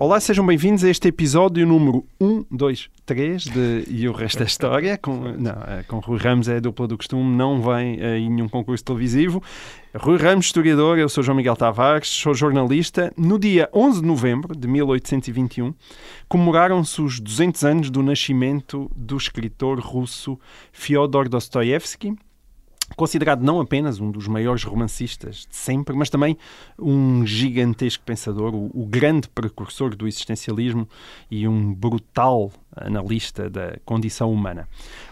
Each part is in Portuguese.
Olá, sejam bem-vindos a este episódio número 1, 2, 3 de E o Resto da História. Com, não, eh, com Rui Ramos é a dupla do costume, não vem em nenhum concurso televisivo. Rui Ramos, historiador, eu sou João Miguel Tavares, sou jornalista. No dia 11 de novembro de 1821, comemoraram-se os 200 anos do nascimento do escritor russo Fyodor Dostoevsky, considerado não apenas um dos maiores romancistas de sempre, mas também um gigantesco pensador, o, o grande precursor do existencialismo e um brutal analista da condição humana.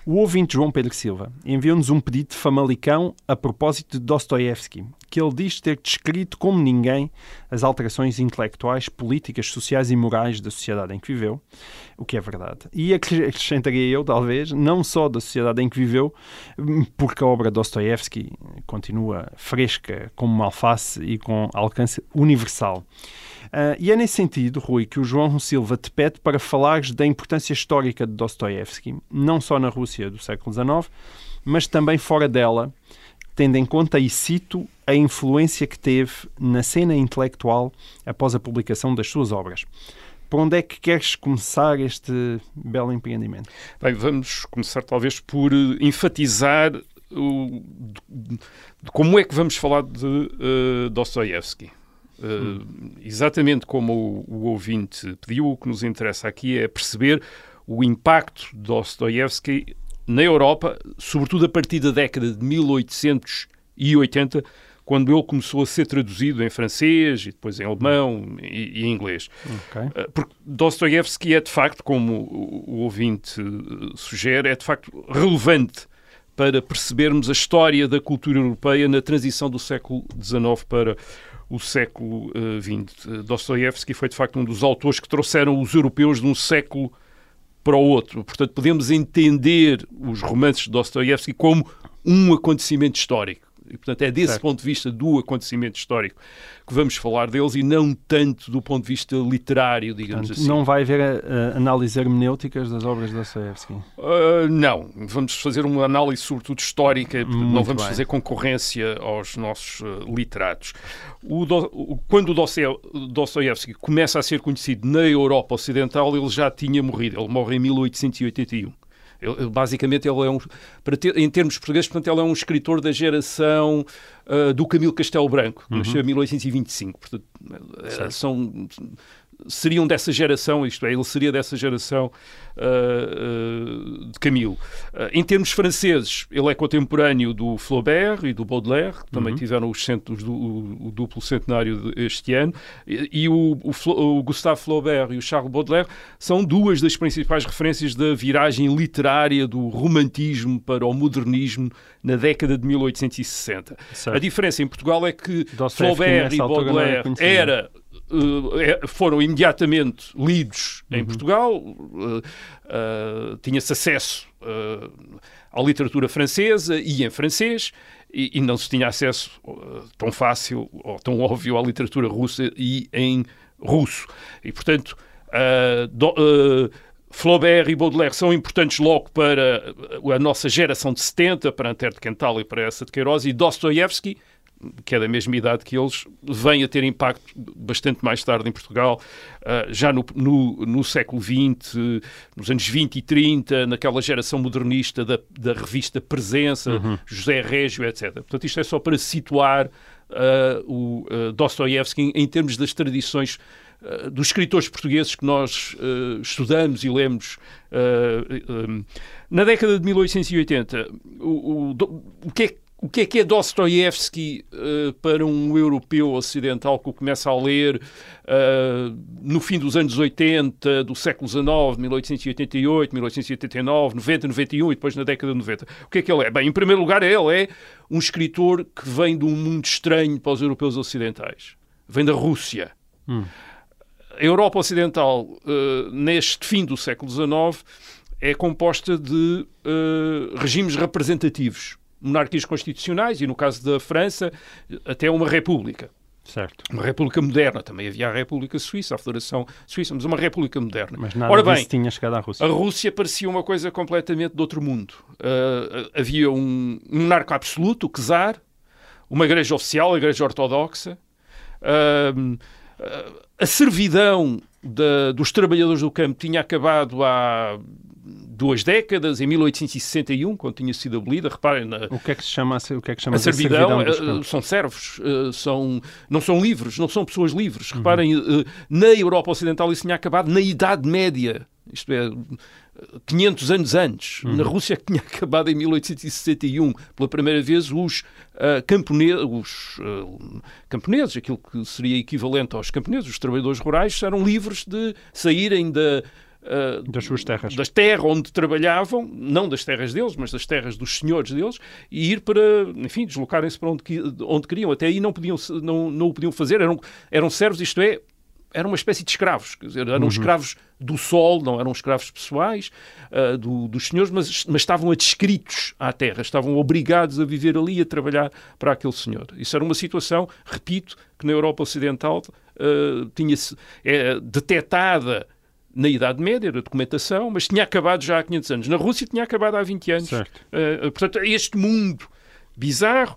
O ouvinte João Pedro Silva enviou-nos um pedido de Famalicão a propósito de Dostoevsky, que ele diz ter descrito como ninguém as alterações intelectuais, políticas, sociais e morais da sociedade em que viveu, o que é verdade. E acrescentaria eu, talvez, não só da sociedade em que viveu, porque a obra de Dostoevsky continua fresca como uma alface e com alcance universal. Uh, e é nesse sentido, Rui, que o João Silva te pede para falares da importância histórica de Dostoevsky, não só na Rússia do século XIX, mas também fora dela, tendo em conta, e cito, a influência que teve na cena intelectual após a publicação das suas obras. Por onde é que queres começar este belo empreendimento? Bem, vamos começar talvez por eh, enfatizar o, de, de como é que vamos falar de uh, Dostoevsky. Uh, exatamente como o, o, ouvinte pediu, o que nos interessa aqui é perceber o impacto de Dostoevsky na Europa, sobretudo a partir da década de 1880, quando ele começou a ser traduzido em francês e depois em alemão e, e em inglês. Okay. Uh, porque Dostoevsky é, de facto, como o, o ouvinte sugere, é de facto relevante para percebermos a história da cultura europeia na transição do século XIX para o século XX. Uh, Dostoevsky foi, de facto, um dos autores que trouxeram os europeus de um século para o outro. Portanto, podemos entender os romances de Dostoevsky como um acontecimento histórico. E, portanto, é desse Certo. ponto de vista do acontecimento histórico que vamos falar deles e não tanto do ponto de vista literário, digamos Portanto, assim. não vai haver uh, análises hermenêuticas das obras de Dostoevsky. Uh, não, vamos fazer uma análise sobretudo histórica, não vamos bem. fazer concorrência aos nossos uh, literatos. O Do- o- quando o Dostoe- Dostoevsky começa a ser conhecido na Europa Ocidental, ele já tinha morrido, ele morre em 1881. Ele- basicamente, ele é um, para ter- em termos portugueses, portanto, ele é um escritor da geração uh, do Camilo Castelo Branco, que nasceu em 1825. Portanto, são, seriam dessa geração, isto é, ele seria dessa geração uh, uh, de Camilo. Uh, em termos franceses, ele é contemporâneo do Flaubert e do Baudelaire, que também tiveram os centros do o, o duplo centenário de- este ano, e, e o, o o Gustave Flaubert e o Charles Baudelaire são duas das principais referências da viragem literária do romantismo para o modernismo na década de 1860. Certo. A diferença em Portugal é que Dostoevsky, Flaubert e Baudelaire era foram imediatamente lidos em Uhum. Portugal, uh, tinha-se acesso à literatura francesa e em francês, e, não se tinha acesso tão fácil ou tão óbvio à literatura russa e em russo. E, portanto, Flaubert e Baudelaire são importantes logo para a nossa geração de 70, para Antero de Quental e para essa de Queiroz, e Dostoevsky, que é da mesma idade que eles, vem a ter impacto bastante mais tarde em Portugal, ah, já no, no, no século XX, nos anos 20 e 30, naquela geração modernista da, da revista Presença, José Régio, etc. Portanto, isto é só para situar ah, o ah, Dostoevsky em, em termos das tradições dos escritores portugueses que nós estudamos e lemos. um, na década de 1880, o, o, o que é que o que é que é Dostoevsky eh, para um europeu ocidental que o começa a ler eh, no fim dos anos 80, do século XIX, 1888, 1889, 90, 91 e depois na década de 90? O que é que ele é? Bem, em primeiro lugar, ele é um escritor que vem de um mundo estranho para os europeus ocidentais. Vem da Rússia. A Europa Ocidental, eh, neste fim do século XIX, é composta de uh, regimes representativos, monarquias constitucionais e, no caso da França, até uma república. Certo. Uma república moderna. Também havia a República Suíça, a Federação Suíça, mas uma república moderna. Mas nada Ora bem, tinha chegado à Rússia. a Rússia parecia uma coisa completamente de outro mundo. Uh, havia um, um monarca absoluto, o czar, uma igreja oficial, a igreja ortodoxa, uh, uh, a servidão da- dos trabalhadores do campo tinha acabado há duas décadas, em 1861, quando tinha sido abolida. Reparem, na, O que é que se chama, o que é que chama a servidão, dos eh, são servos, eh, são, não são livres, não são pessoas livres. Uhum. Reparem, eh, na Europa Ocidental isso tinha acabado na Idade Média, isto é, 500 anos antes. Uhum. Na Rússia que tinha acabado em 1861, pela primeira vez, os, campone- os ah, camponeses, aquilo que seria equivalente aos camponeses, os trabalhadores rurais, eram livres de saírem da. Ah, Das suas terras. das terras onde trabalhavam, não das terras deles, mas das terras dos senhores deles, e ir para, enfim, deslocarem-se para onde, onde queriam. Até aí não, podiam, não, não o podiam fazer, eram, eram servos, isto é, eram uma espécie de escravos, quer dizer, eram escravos do sol, não eram escravos pessoais ah, do- dos senhores, mas, mas estavam adscritos à terra, estavam obrigados a viver ali e a trabalhar para aquele senhor. Isso era uma situação, repito, que na Europa Ocidental ah, tinha-se é, detetada na Idade Média, era documentação, mas tinha acabado já há 500 anos. Na Rússia tinha acabado há 20 anos. Uh, portanto, este mundo bizarro.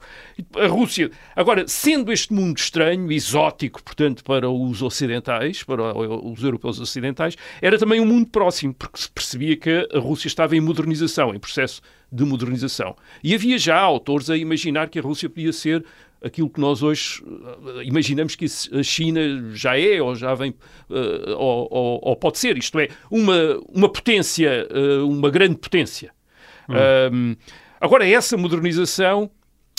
A Rússia, agora, sendo este mundo estranho, exótico, portanto, para os ocidentais, para os europeus ocidentais, era também um mundo próximo, porque se percebia que a Rússia estava em modernização, em processo de modernização. E havia já autores a imaginar que a Rússia podia ser aquilo que nós hoje uh, imaginamos que a China já é ou já vem uh, ou, ou- ou pode ser, isto é, uma, uma potência, uh, uma grande potência. Um, agora, essa modernização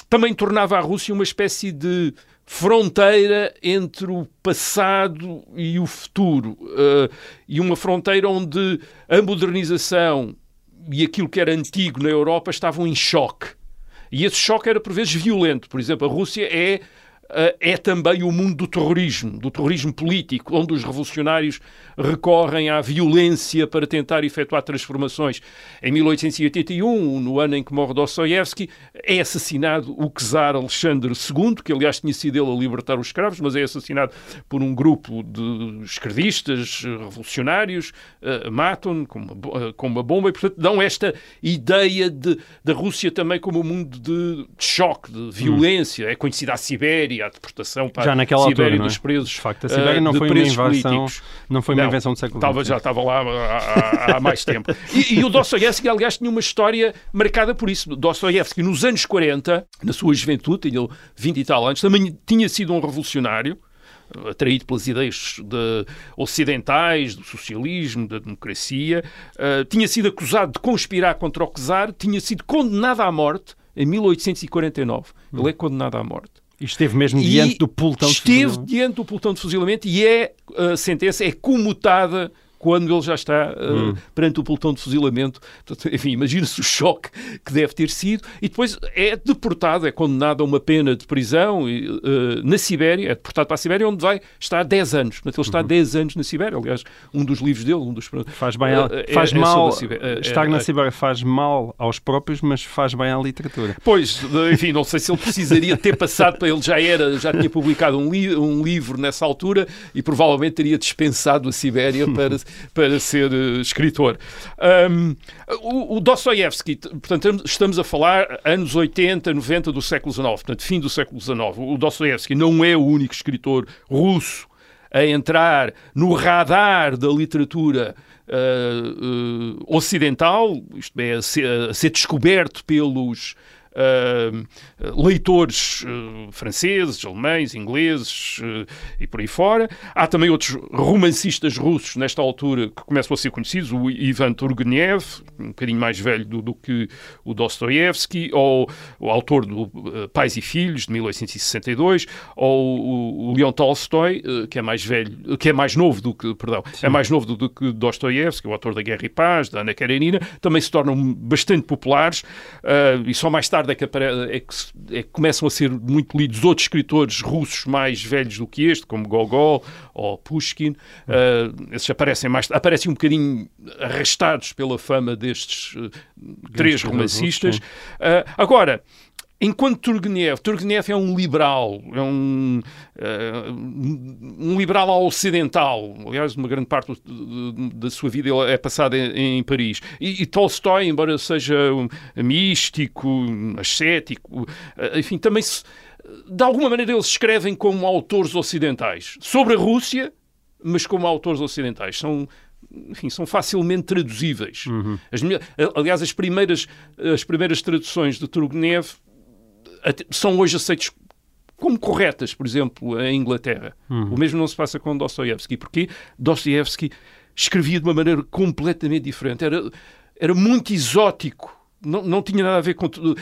também tornava a Rússia uma espécie de fronteira entre o passado e o futuro. Uh, e uma fronteira onde a modernização e aquilo que era antigo na Europa estavam em choque. E esse choque era por vezes violento. Por exemplo, a Rússia é, é também o mundo do terrorismo, do terrorismo político, onde os revolucionários recorrem à violência para tentar efetuar transformações. Em 1881, no ano em que morre Dostoiévski, é assassinado o czar Alexandre II, que aliás tinha sido ele a libertar os escravos, mas é assassinado por um grupo de esquerdistas, eh, revolucionários, eh, matam-no com eh, com uma bomba e, portanto, dão esta ideia de, da Rússia também como um mundo de, de choque, de violência. É conhecida a Sibéria, a deportação para Já naquela a Sibéria altura, não é? dos presos. De facto, a Sibéria eh, não foi uma invasão, políticos. não foi uma invenção do século XX. já estava lá há, há- há mais tempo. E, e o Dostoiévski, aliás, tinha uma história marcada por isso. Dostoiévski, nos anos 40, na sua juventude, tinha 20 e tal anos, também tinha sido um revolucionário, atraído pelas ideias de- ocidentais, do socialismo, da democracia, eh, tinha sido acusado de conspirar contra o czar, tinha sido condenado à morte em 1849. Ele é condenado à morte. E esteve mesmo E diante do pelotão de Esteve fuzilamento. diante do pelotão de fuzilamento e é, a sentença é comutada quando ele já está uh, Hum. perante o pelotão de fuzilamento. Portanto, enfim, imagina-se o choque que deve ter sido. E depois é deportado, é condenado a uma pena de prisão e, uh, na Sibéria, é deportado para a Sibéria, onde vai estar 10 anos. Portanto, ele está 10 anos na Sibéria. Aliás, um dos livros dele, um dos... Uhum. Faz bem, uh, é- faz é mal. É- estar na é- Sibéria faz mal aos próprios, mas faz bem à literatura. Pois, enfim, não sei se ele precisaria ter passado para ele já era, já tinha publicado um, li- um livro nessa altura e provavelmente teria dispensado a Sibéria para, para ser eh, escritor. Ahm, o, o Dostoiévski, t- portanto, estamos a falar anos 80, 90 do século XIX, portanto, fim do século XIX. O Dostoiévski não é o único escritor russo a entrar no radar da literatura ah, ah, ocidental, isto é, a ser, a ser descoberto pelos ah, leitores ah, franceses, alemães, ingleses ah, e por aí fora. Há também outros romancistas russos nesta altura que começam a ser conhecidos, o Ivan Turgenev, um bocadinho mais velho do, do que o Dostoiévski, ou o autor do Pais e Filhos, de 1862, ou o, o Leon Tolstói, que é mais velho, que é mais novo do que, perdão, é mais novo do, do que Dostoiévski, o autor da Guerra e Paz, da Ana Karenina, também se tornam bastante populares e só mais tarde tarde é que, apare- é que é que começam a ser muito lidos outros escritores russos mais velhos do que este, como Gogol ou Pushkin. Ah, esses aparecem mais aparecem um bocadinho arrastados pela fama destes eh, três romancistas. Ah, agora, enquanto Turgenev, Turgenev é um liberal, é um, eh, um liberal ocidental. Aliás, uma grande parte da sua vida é passada em, em Paris. E, e Tolstói, embora seja um místico, um ascético, eh, enfim, também se, de alguma maneira eles escrevem como autores ocidentais sobre a Rússia, mas como autores ocidentais. São enfim, são facilmente traduzíveis. As melhor- aliás, as primeiras, as primeiras traduções de Turgenev são hoje aceitas como corretas, por exemplo, em Inglaterra. O mesmo não se passa com Dostoiévski, porque Dostoiévski escrevia de uma maneira completamente diferente. Era, era muito exótico, não, não tinha nada a ver com tudo.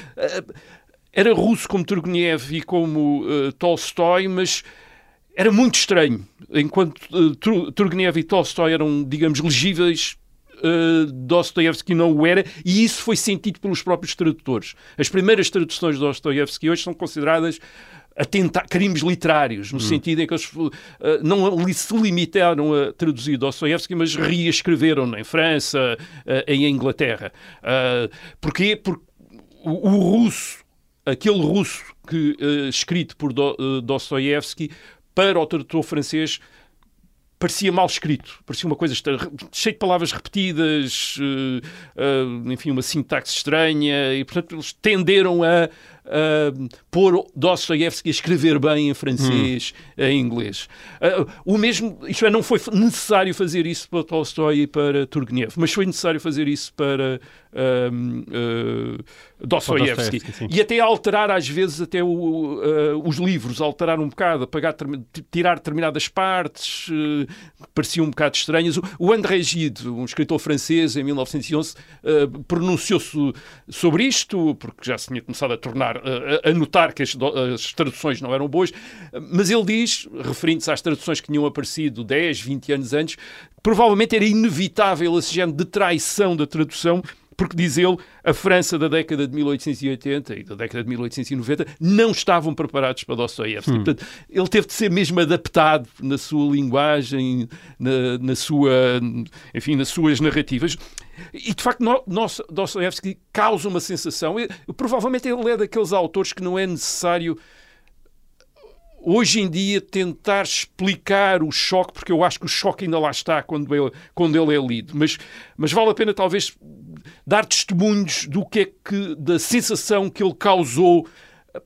Era russo como Turgenev e como eh, Tolstói, mas era muito estranho. Enquanto Tur- Turgenev e Tolstói eram, digamos, legíveis, uh, Dostoiévski não o era, e isso foi sentido pelos próprios tradutores. As primeiras traduções de Dostoiévski hoje são consideradas atenta crimes literários, no sentido em que eles uh, não se limitaram a traduzir Dostoiévski, mas reescreveram em França, uh, em Inglaterra. Uh, porquê? Porque o, o russo, aquele russo que, escrito por Do, Dostoiévski, para o tradutor francês, parecia mal escrito, parecia uma coisa cheia de palavras repetidas, eh, eh, enfim, uma sintaxe estranha, e portanto eles tenderam a, a pôr Dostoiévski a escrever bem em francês, em inglês. Eh, o mesmo, isto é, não foi necessário fazer isso para Tolstói e para Turgenev, mas foi necessário fazer isso para Dostoiévski. Dostoiévski, sim. E até alterar, às vezes, até o, eh, os livros, alterar um bocado, apagar, tirar determinadas partes, que pareciam um bocado estranhas. O, André Gide, um escritor francês, em 1911, eh, pronunciou-se sobre isto, porque já se tinha começado a tornar, eh, a notar que as, as traduções não eram boas, mas ele diz, referindo-se às traduções que tinham aparecido 10, 20 anos antes, provavelmente era inevitável esse género de traição da tradução, porque, diz ele, a França da década de 1880 e da década de 1890 não estavam preparados para Dostoiévski. Portanto, ele teve de ser mesmo adaptado na sua linguagem, na, na sua, enfim, nas suas narrativas. E, de facto, Dostoiévski causa uma sensação. Provavelmente ele é daqueles autores que não é necessário hoje em dia tentar explicar o choque, porque eu acho que o choque ainda lá está quando ele, quando ele é lido, mas, mas vale a pena talvez dar testemunhos do que é que, da sensação que ele causou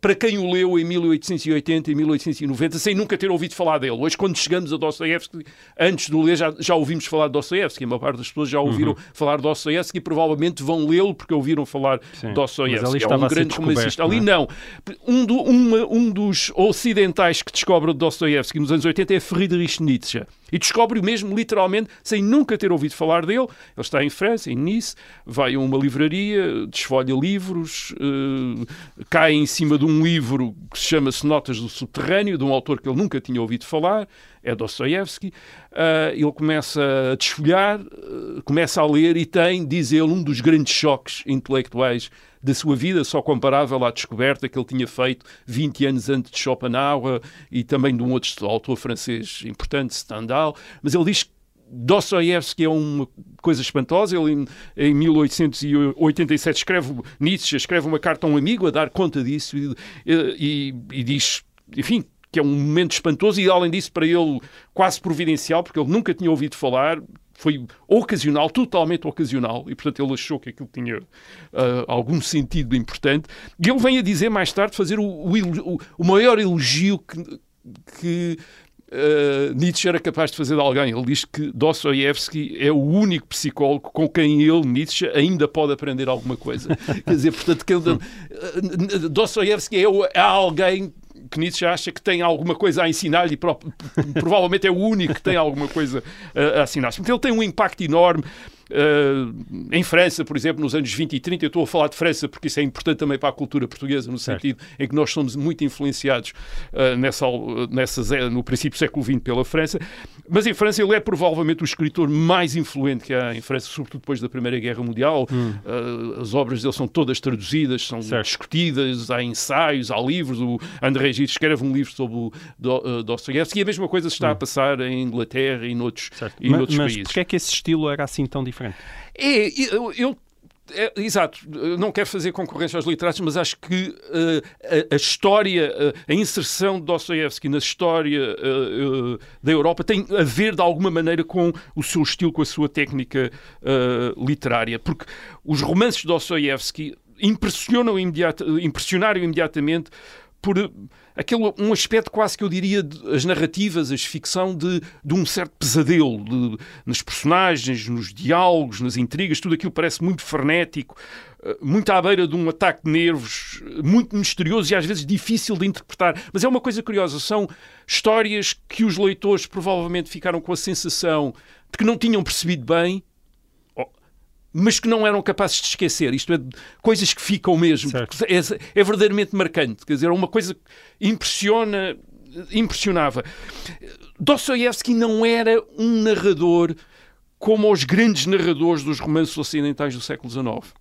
para quem o leu em 1880 e 1890, sem nunca ter ouvido falar dele. Hoje, quando chegamos a Dostoiévski, antes de o ler, já, já ouvimos falar de Dostoiévski. A maior parte das pessoas já ouviram falar de Dostoiévski e provavelmente vão lê-lo porque ouviram falar Sim, de Dostoiévski. mas ali É um grande romancista. Ali não não. Um, do- uma- um dos ocidentais que descobre Dostoiévski nos anos 80 é Friedrich Nietzsche. E descobre-o mesmo, literalmente, sem nunca ter ouvido falar dele. Ele está em França, em Nice, vai a uma livraria, desfolha livros, eh, cai em cima de um livro que se chama-se Notas do Subterrâneo, de um autor que ele nunca tinha ouvido falar, é Dostoiévski. Ah, ele começa a desfolhar, eh, começa a ler e tem, diz ele, um dos grandes choques intelectuais da sua vida, só comparável à descoberta que ele tinha feito 20 anos antes de Schopenhauer e também de um outro autor francês importante, Stendhal. Mas ele diz que Dostoiévski é uma coisa espantosa. Ele, em, em 1887, escreve, Nietzsche escreve uma carta a um amigo a dar conta disso e, e- e diz, enfim, que é um momento espantoso e, além disso, para ele quase providencial, porque ele nunca tinha ouvido falar, foi ocasional, totalmente ocasional, e portanto ele achou que aquilo tinha ah, algum sentido importante. E ele vem a dizer mais tarde, fazer o, o o- maior elogio que, que ah, Nietzsche era capaz de fazer de alguém. Ele diz que Dostoiévski é o único psicólogo com quem ele, Nietzsche, ainda pode aprender alguma coisa. Quer dizer, portanto, que ele, ah, Dostoiévski é, o- é alguém que Nietzsche acha que tem alguma coisa a ensinar-lhe pro- provavelmente é o único que tem alguma coisa a, a ensinar. Portanto, ele tem um impacto enorme. Uh, em França, por exemplo, nos anos 20 e 30, eu estou a falar de França porque isso é importante também para a cultura portuguesa, no Certo. sentido em que nós somos muito influenciados uh, nessa, nessas, no princípio do século XX pela França. Mas em França ele é provavelmente o escritor mais influente que há em França, sobretudo depois da Primeira Guerra Mundial. Uh, as obras dele são todas traduzidas, são Certo. discutidas, há ensaios, há livros. O André Gide escreve um livro sobre o Do, Dostoiévski e a mesma coisa se está a passar em Inglaterra e noutros, Certo. e noutros mas países. porquê é que esse estilo era assim tão diferente? É, eu, eu- é, exato, não quero fazer concorrência aos literatos, mas acho que eh, a, a história, eh, a inserção de Dostoiévski na história eh, da Europa tem a ver de alguma maneira com o seu estilo, com a sua técnica literária, porque os romances de Dostoiévski impressionam imediata, impressionaram imediatamente por aquele, um aspecto quase que eu diria as narrativas, a ficção de, de um certo pesadelo de, nas personagens, nos diálogos, nas intrigas, tudo aquilo parece muito frenético, eh, muito à beira de um ataque de nervos, muito misterioso e às vezes difícil de interpretar. Mas é uma coisa curiosa, são histórias que os leitores provavelmente ficaram com a sensação de que não tinham percebido bem mas que não eram capazes de esquecer. Isto é, coisas que ficam mesmo. É, é verdadeiramente marcante. Quer dizer, é uma coisa que impressiona, impressionava. Dostoiévski não era um narrador como os grandes narradores dos romances ocidentais do século XIX.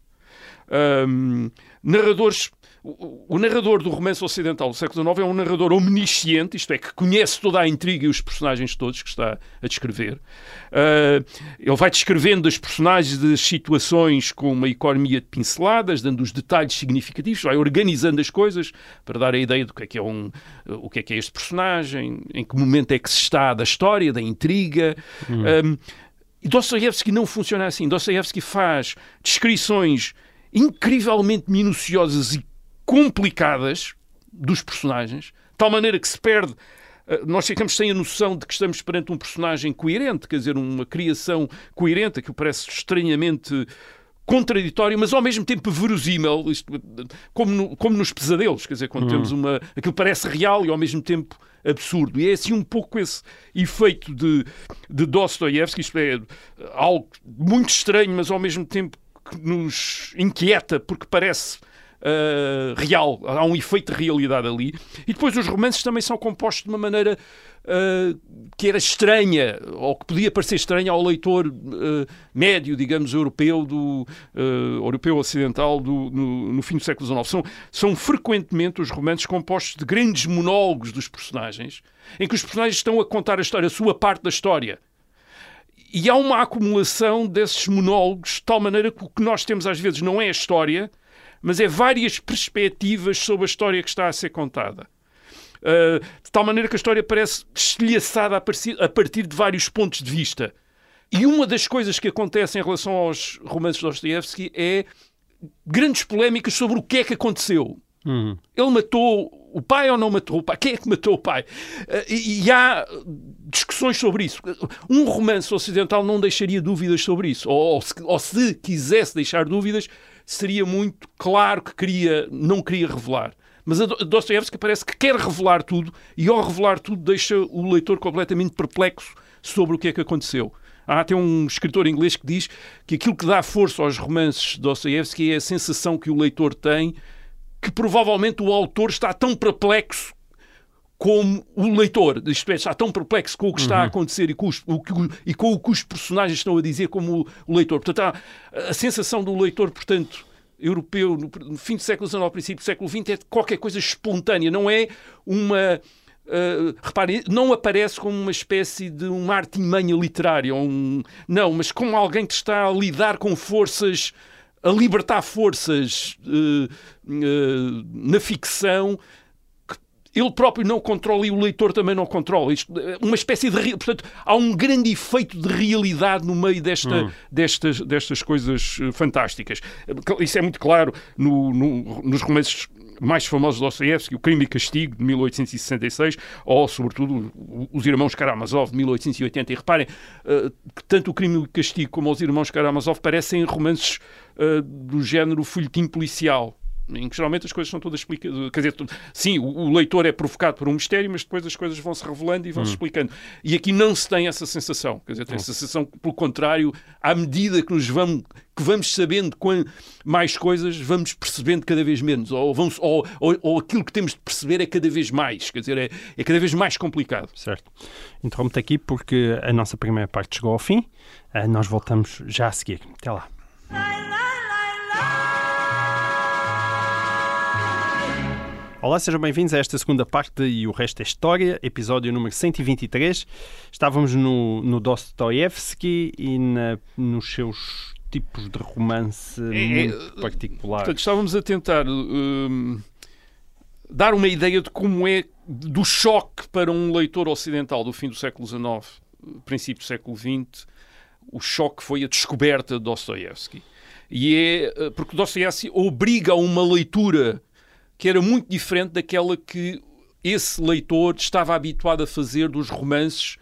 Ahm, narradores. O, o narrador do romance ocidental do século XIX é um narrador omnisciente, isto é, que conhece toda a intriga e os personagens todos que está a descrever. Ah, ele vai descrevendo as personagens das situações com uma economia de pinceladas, dando os detalhes significativos, vai organizando as coisas para dar a ideia do que é que é, um, o que é, que é este personagem, em que momento é que se está da história, da intriga. Ahm, e Dostoiévski não funciona assim. Dostoiévski faz descrições incrivelmente minuciosas e complicadas dos personagens, de tal maneira que se perde. eh, Nós ficamos sem a noção de que estamos perante um personagem coerente, quer dizer, uma criação coerente, que parece estranhamente contraditório, mas ao mesmo tempo verosímil, isto, como, no- como nos pesadelos, quer dizer, quando temos uma. aquilo parece real e ao mesmo tempo absurdo. E é assim um pouco esse efeito de, de Dostoiévski, isto é algo muito estranho, mas ao mesmo tempo que nos inquieta, porque parece uh, real, há um efeito de realidade ali. E depois os romances também são compostos de uma maneira uh, que era estranha, ou que podia parecer estranha ao leitor uh, médio, digamos, europeu, do, europeu ocidental do, no, no fim do século XIX. São, são frequentemente os romances compostos de grandes monólogos dos personagens, em que os personagens estão a contar a história, a sua parte da história. E há uma acumulação desses monólogos, de tal maneira que o que nós temos às vezes não é a história, mas é várias perspectivas sobre a história que está a ser contada. Uh, de tal maneira que a história parece estilhaçada a partir, de vários pontos de vista. E uma das coisas que acontece em relação aos romances de Dostoevsky é grandes polémicas sobre o que é que aconteceu. Uhum. Ele matou o pai ou não matou o pai? Quem é que matou o pai? Uh, e, e há discussões sobre isso. Um romance ocidental não deixaria dúvidas sobre isso. Ou, ou, se, ou se quisesse deixar dúvidas, seria muito claro que queria, não queria revelar. Mas a Dostoevsky parece que quer revelar tudo e, ao revelar tudo, deixa o leitor completamente perplexo sobre o que é que aconteceu. Há até um escritor inglês que diz que aquilo que dá força aos romances de Dostoevsky é a sensação que o leitor tem que provavelmente o autor está tão perplexo como o leitor, isto é, está tão perplexo com o que está Uhum. a acontecer e com, os, o que, e com o que os personagens estão a dizer como o, o leitor. Portanto, há a sensação do leitor, portanto, europeu, no, no fim do século XIX, princípio do século XX, é qualquer coisa espontânea, não é uma... Uh, reparem, não aparece como uma espécie de uma artimanha literária, um, não, mas como alguém que está a lidar com forças a libertar forças uh, uh, na ficção ele próprio não controla e o leitor também não controla. Isto, uma espécie de. Portanto, há um grande efeito de realidade no meio desta, Hum. destas, destas coisas uh, fantásticas. Isso é muito claro no, no, nos romances mais famosos de Dostoevsky, O Crime e Castigo, de 1866, ou, sobretudo, Os Irmãos Karamazov, de 1880. E reparem uh, que tanto O Crime e Castigo como Os Irmãos Karamazov parecem romances uh, do género folhetim policial. Em que geralmente as coisas são todas explicadas. Quer dizer, sim, o, o, leitor é provocado por um mistério, mas depois as coisas vão se revelando e vão se hum. explicando. E aqui não se tem essa sensação. Quer dizer, tem essa sensação que, pelo contrário, à medida que nos vamos, que vamos sabendo mais coisas, vamos percebendo cada vez menos. Ou, vamos, ou, ou, ou aquilo que temos de perceber é cada vez mais. Quer dizer, é, é cada vez mais complicado. Certo. Interrompo-te aqui porque a nossa primeira parte chegou ao fim. Uh, nós voltamos já a seguir. Até lá. Olá, sejam bem-vindos a esta segunda parte e o resto é história, episódio número 123. Estávamos no, no Dostoevsky e na, nos seus tipos de romance é, é muito particulares. Portanto, estávamos a tentar um, dar uma ideia de como é do choque para um leitor ocidental do fim do século XIX, princípio do século XX, o choque foi a descoberta de Dostoevsky. E é eh, porque Dostoevsky obriga a uma leitura que era muito diferente daquela que esse leitor estava habituado a fazer dos romances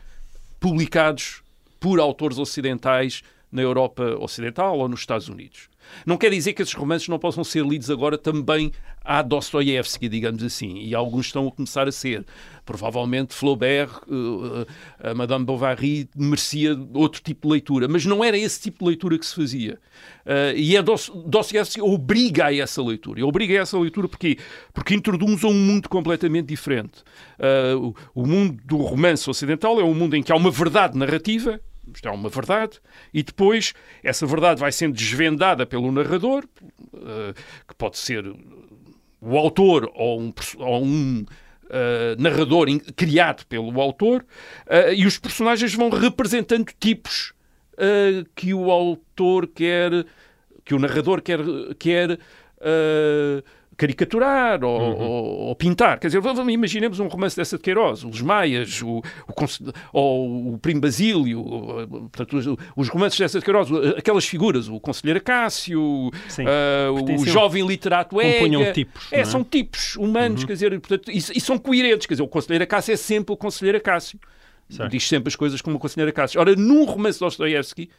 publicados por autores ocidentais na Europa Ocidental ou nos Estados Unidos. Não quer dizer que esses romances não possam ser lidos agora também a Dostoiévski, digamos assim, e alguns estão a começar a ser. Provavelmente Flaubert, uh, a Madame Bovary merecia outro tipo de leitura, mas não era esse tipo de leitura que se fazia. Uh, e a Dostoiévski obriga a essa leitura. E obriga a essa leitura porque porque introduz um mundo completamente diferente. O mundo do romance ocidental é um mundo em que há uma verdade narrativa isto é uma verdade, e depois essa verdade vai sendo desvendada pelo narrador, uh, que pode ser o autor ou um, ou um uh, narrador criado pelo autor, uh, e os personagens vão representando tipos que o autor quer, que o narrador quer, quer caricaturar ou, uhum. ou, ou, pintar. Quer dizer, imaginemos um romance dessa de Queiroz, os Maias, o, o, ou o Primo Basílio, portanto, os, os, romances dessa de Queiroz, aquelas figuras, o Conselheiro Acácio, uh, o jovem literato Ega. tipos. É, é, são tipos humanos, uhum. quer dizer, portanto, e, e, são coerentes. Quer dizer, o Conselheiro Acácio é sempre o Conselheiro Acácio. Certo. Diz sempre as coisas como o Conselheiro Acácio. Ora, num romance de Dostoiévski,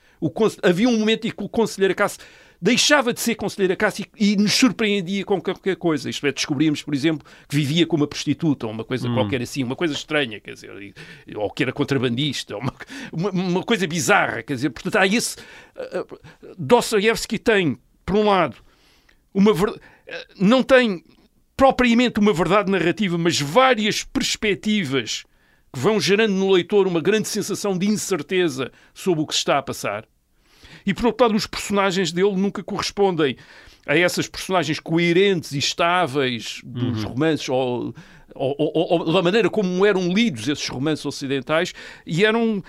havia um momento em que o Conselheiro Acácio deixava de ser conselheira Cássio e nos surpreendia com qualquer coisa. Isto é, descobríamos, por exemplo, que vivia com uma prostituta ou uma coisa hum. qualquer assim, uma coisa estranha, quer dizer, ou que era contrabandista, uma, uma, uma coisa bizarra, quer dizer, portanto, há esse. Uh, Dostoevsky tem, por um lado, uma uh, não tem propriamente uma verdade narrativa, mas várias perspectivas que vão gerando no leitor uma grande sensação de incerteza sobre o que se está a passar. E por outro lado, os personagens dele nunca correspondem a essas personagens coerentes e estáveis dos uhum. romances ou, ou, ou, ou, da maneira como eram lidos esses romances ocidentais e eram,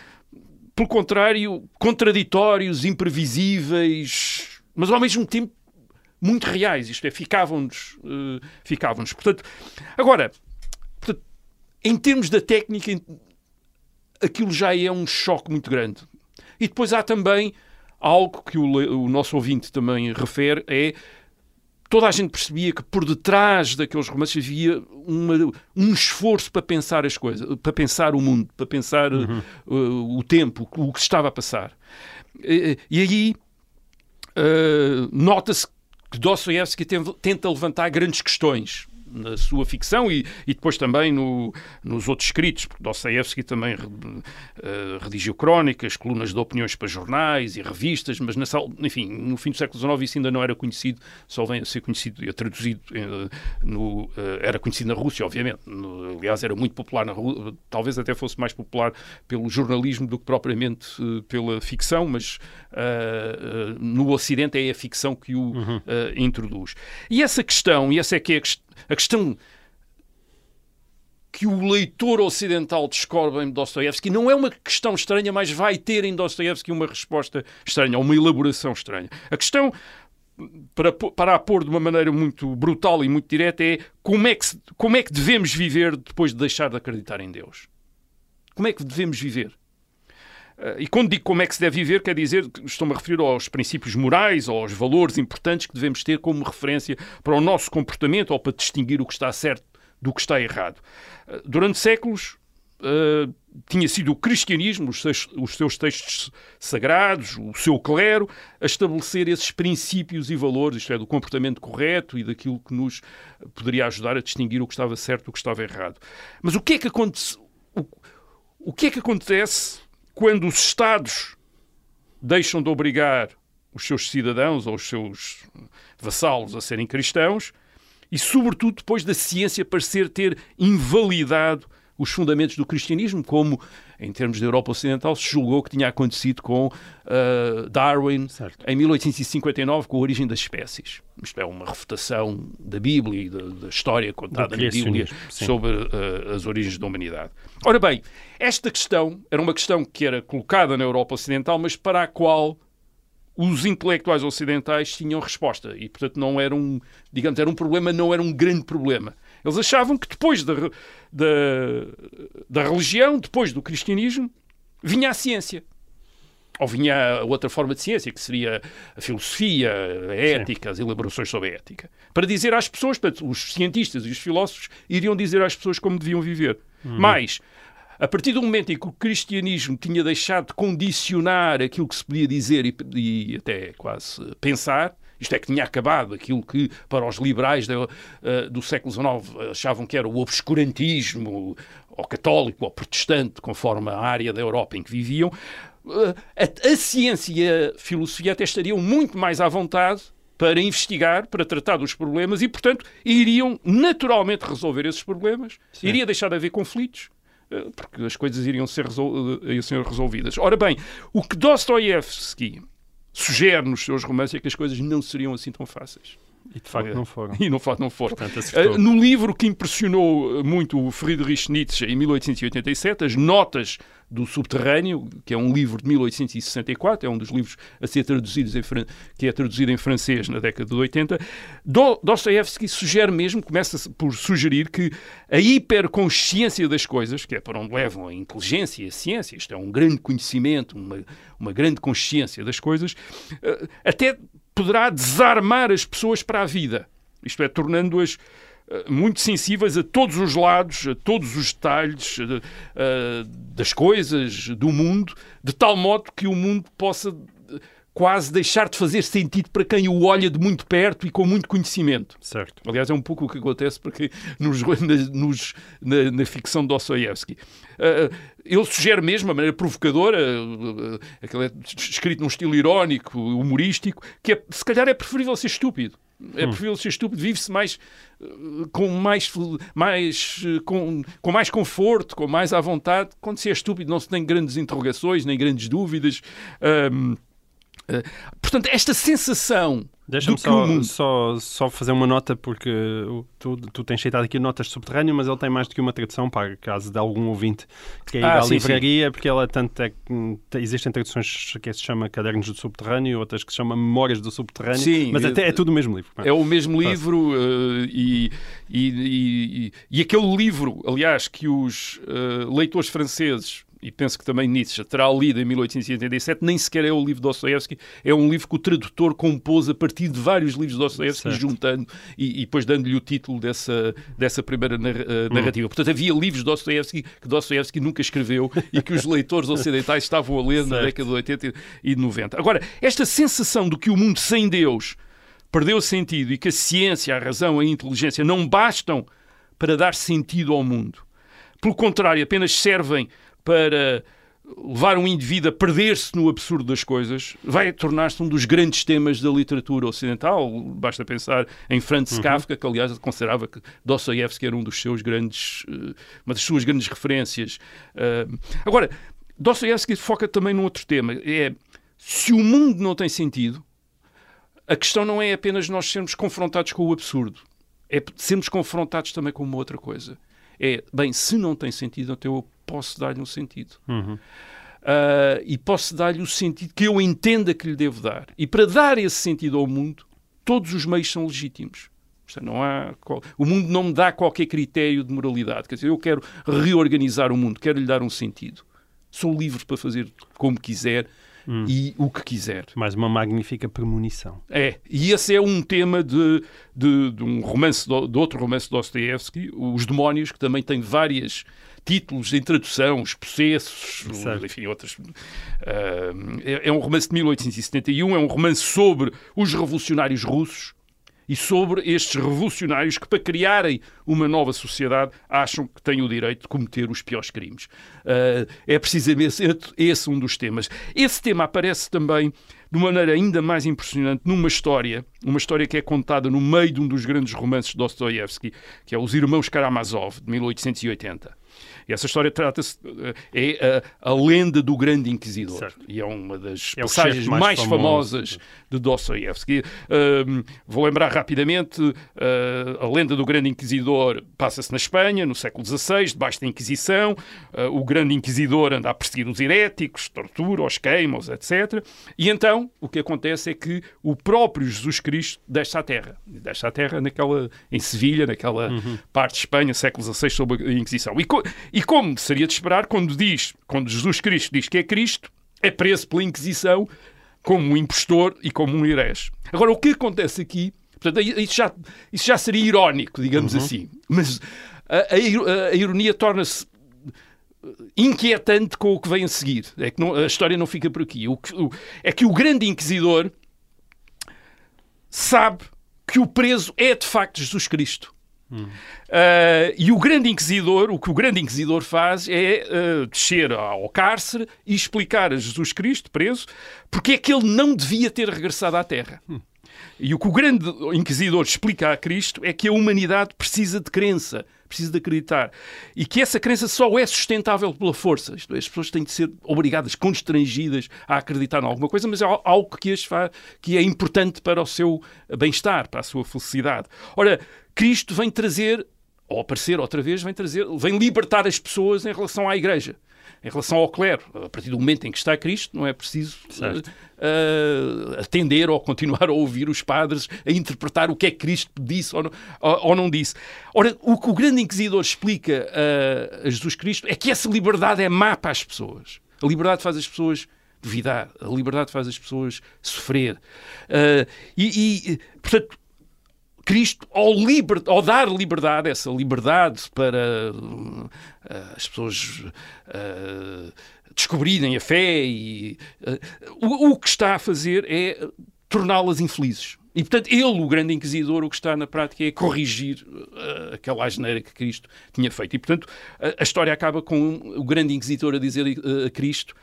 pelo contrário, contraditórios, imprevisíveis, mas ao mesmo tempo muito reais. Isto é, ficavam-nos. Uh, ficavam-nos. Portanto, agora, portanto, em termos da técnica, aquilo já é um choque muito grande. E depois há também Algo que o, o nosso ouvinte também refere é toda a gente percebia que por detrás daqueles romances havia uma, um esforço para pensar as coisas, para pensar o mundo, para pensar uhum. uh, o tempo, o que estava a passar. E, e aí uh, nota-se que Dostoevsky tenta levantar grandes questões na sua ficção e, e depois também no, nos outros escritos, porque Dostoevsky também uh, redigiu crónicas, colunas de opiniões para jornais e revistas, mas nessa, enfim, no fim do século XIX isso ainda não era conhecido, só vem a ser conhecido e traduzido uh, no, uh, era conhecido na Rússia, obviamente. No, aliás, era muito popular na Rússia, talvez até fosse mais popular pelo jornalismo do que propriamente pela ficção, mas no Ocidente é a ficção que o uhum. introduz. E essa questão, e essa é que é a questão a questão que o leitor ocidental descobre em Dostoevsky não é uma questão estranha, mas vai ter em Dostoevsky uma resposta estranha, uma elaboração estranha. A questão, para, para a pôr de uma maneira muito brutal e muito direta, é como é, que, como é que devemos viver depois de deixar de acreditar em Deus? Como é que devemos viver? E quando digo como é que se deve viver, quer dizer, estou-me a referir aos princípios morais, aos valores importantes que devemos ter como referência para o nosso comportamento ou para distinguir o que está certo do que está errado. Durante séculos, uh, tinha sido o cristianismo, os seus, os seus, textos sagrados, o seu clero, a estabelecer esses princípios e valores, isto é, do comportamento correto e daquilo que nos poderia ajudar a distinguir o que estava certo do que estava errado. Mas o que é que acontece, o, o que é que acontece quando os Estados deixam de obrigar os seus cidadãos ou os seus vassalos a serem cristãos e, sobretudo, depois da ciência parecer ter invalidado os fundamentos do cristianismo, como em termos da Europa Ocidental se julgou que tinha acontecido com uh, Darwin certo. em 1859 com a origem das espécies. Isto é uma refutação da Bíblia e da, da história contada na Bíblia sim. sobre uh, as origens da humanidade. Ora bem, esta questão era uma questão que era colocada na Europa Ocidental, mas para a qual os intelectuais ocidentais tinham resposta e, portanto, não era um, digamos, era um problema, não era um grande problema. Eles achavam que depois da, da, da religião, depois do cristianismo, vinha a ciência. Ou vinha outra forma de ciência, que seria a filosofia, a ética, Sim. as elaborações sobre a ética. Para dizer às pessoas, portanto, os cientistas e os filósofos iriam dizer às pessoas como deviam viver. Hum. Mas, a partir do momento em que o cristianismo tinha deixado de condicionar aquilo que se podia dizer e, e até quase pensar, isto é, que tinha acabado aquilo que, para os liberais do, uh, do século XIX, achavam que era o obscurantismo, ou católico, ou protestante, conforme a área da Europa em que viviam. Uh, a, a ciência e a filosofia até estariam muito mais à vontade para investigar, para tratar dos problemas e, portanto, iriam naturalmente resolver esses problemas, Sim. iria deixar de haver conflitos, eh, porque as coisas iriam ser, resol iriam ser resolvidas. Ora bem, o que Dostoiévski sugere nos seus romances é que as coisas não seriam assim tão fáceis. E de facto não foram. E de facto não foram. Portanto, uh, no livro que impressionou muito o Friedrich Nietzsche em 1887, As Notas do Subterrâneo, que é um livro de 1864, é um dos livros a ser traduzidos em, que é traduzido em francês na década de 80, Dostoevsky sugere mesmo, começa por sugerir que a hiperconsciência das coisas, que é para onde levam a inteligência e a ciência, isto é um grande conhecimento, uma, uma grande consciência das coisas, uh, até poderá desarmar as pessoas para a vida. Isto é, tornando-as eh, muito sensíveis a todos os lados, a todos os detalhes uh, das coisas, do mundo, de tal modo que o mundo possa quase deixar de fazer sentido para quem o olha de muito perto e com muito conhecimento. Certo. Aliás, é um pouco o que acontece porque nos, nos, na, na, ficção de Dostoevsky. Uh, ele sugere mesmo, a maneira provocadora, uh, aquele é escrito num estilo irónico, humorístico, que é, se calhar é preferível ser estúpido. É hum. preferível ser estúpido, vive-se mais com mais, mais com, com mais conforto, com mais à vontade. Quando se é estúpido, não se tem grandes interrogações, nem grandes dúvidas. Um, portanto, esta sensação Deixa-me só, mundo... só, só fazer uma nota, porque tu, tu tens citado aqui notas de subterrâneo, mas ele tem mais do que uma tradução, para caso de algum ouvinte que é ir ah, à sim, livraria, sim. porque ela tanto é, existem traduções que se chama Cadernos do Subterrâneo, outras que se chama Memórias do Subterrâneo, sim, mas até é tudo o mesmo livro. É o mesmo livro uh, e, e, e, e, aquele livro, aliás, que os uh, leitores franceses e penso que também Nietzsche terá lido em 1887, nem sequer é o livro de Dostoevsky, é um livro que o tradutor compôs a partir de vários livros de Dostoevsky, juntando e, e depois dando-lhe o título dessa, dessa primeira uh, narrativa. Hum. Portanto, havia livros de Dostoevsky que Dostoevsky nunca escreveu e que os leitores ocidentais estavam a ler certo. na década de 80 e 90. Agora, esta sensação de que o mundo sem Deus perdeu sentido e que a ciência, a razão, a inteligência não bastam para dar sentido ao mundo. Pelo contrário, apenas servem para levar um indivíduo a perder-se no absurdo das coisas, vai tornar-se um dos grandes temas da literatura ocidental. Basta pensar em Franz uhum. Kafka, que aliás considerava que Dostoevsky era um dos seus grandes, eh, uma das suas grandes referências. Eh, agora, Dostoevsky foca também num outro tema, é se o mundo não tem sentido, a questão não é apenas nós sermos confrontados com o absurdo, é sermos confrontados também com uma outra coisa. É, bem, se não tem sentido, então eu posso dar-lhe um sentido. Uhum. Uh, e posso dar-lhe o sentido que eu entenda que lhe devo dar. E para dar esse sentido ao mundo, todos os meios são legítimos. Não há, o mundo não me dá qualquer critério de moralidade. Quer dizer, eu quero reorganizar o mundo, quero lhe dar um sentido. Sou livre para fazer como quiser hum. e o que quiser. Mais uma magnífica premonição. É, e esse é um tema de, de, de um romance, de outro romance de Dostoevsky, Os Demónios, que também tem várias títulos de introdução, os processos, enfim, outras. Ah, é, é um romance de 1871, é um romance sobre os revolucionários russos e sobre estes revolucionários que, para criarem uma nova sociedade, acham que têm o direito de cometer os piores crimes. Ah, é precisamente esse, um dos temas. Esse tema aparece também de maneira ainda mais impressionante numa história, uma história que é contada no meio de um dos grandes romances de Dostoiévski, que é Os Irmãos Karamazov, de 1880. E essa história trata-se é a, a lenda do Grande Inquisidor Certo. e é uma das É passagens mais, mais famosas de Dostoiévski. Ahm, vou lembrar rapidamente, ah, a lenda do Grande Inquisidor passa-se na Espanha, no século XVI, debaixo da Inquisição. Ah, o Grande Inquisidor anda a perseguir os heréticos, tortura, os queima-os, etc. E então, o que acontece é que o próprio Jesus Cristo deixa a terra. Deixa a terra naquela, em Sevilha, naquela parte de Espanha, século XVI, sob a Inquisição. E, co- e como seria de esperar, quando diz, quando Jesus Cristo diz que é Cristo, é preso pela Inquisição como um impostor e como um herege. Agora, o que acontece aqui, portanto, isso já, isso já seria irónico, digamos assim, mas a, a a ironia torna-se inquietante com o que vem a seguir. É que não- a história não fica por aqui. O o- é que o grande inquisidor sabe que o preso é de facto Jesus Cristo. Ah, e o grande inquisidor, o que o grande inquisidor faz é ah, descer ao cárcere e explicar a Jesus Cristo, preso, porque é que ele não devia ter regressado à Terra. E o que o grande inquisidor explica a Cristo é que a humanidade precisa de crença, precisa de acreditar. E que essa crença só é sustentável pela força. Isto é, as pessoas têm de ser obrigadas, constrangidas a acreditar em alguma coisa, mas é al- algo que, as fa- que é importante para o seu bem-estar, para a sua felicidade. Ora, Cristo vem trazer, ou aparecer outra vez, vem trazer, vem libertar as pessoas em relação à Igreja. Em relação ao clero, a partir do momento em que está Cristo, não é preciso eh, atender ou continuar a ouvir os padres a interpretar o que é que Cristo disse ou não, ou- ou não disse. Ora, o que o grande inquisidor explica a Jesus Cristo é que essa liberdade é má para as pessoas. A liberdade faz as pessoas duvidar, a liberdade faz as pessoas sofrer. Eh, e, e, portanto, Cristo, ao, liber- ao dar liberdade, essa liberdade para uh, as pessoas uh, descobrirem a fé, e, uh, o, o que está a fazer é torná-las infelizes. E, portanto, ele, o grande inquisidor, o que está na prática é corrigir uh, aquela asneira que Cristo tinha feito. E, portanto, a, a história acaba com o grande inquisidor a dizer uh, a Cristo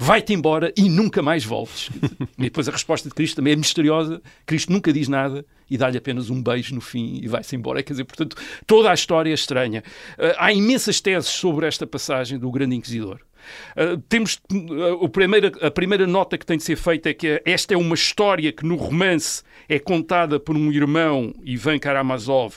vai-te embora e nunca mais voltes. e depois a resposta de Cristo também é misteriosa. Cristo nunca diz nada e dá-lhe apenas um beijo no fim e vai-se embora. Quer dizer, portanto, toda a história é estranha. Uh, há imensas teses sobre esta passagem do Grande Inquisidor. Uh, temos uh, primeira, a primeira nota que tem de ser feita é que esta é uma história que no romance é contada por um irmão, Ivan Karamazov,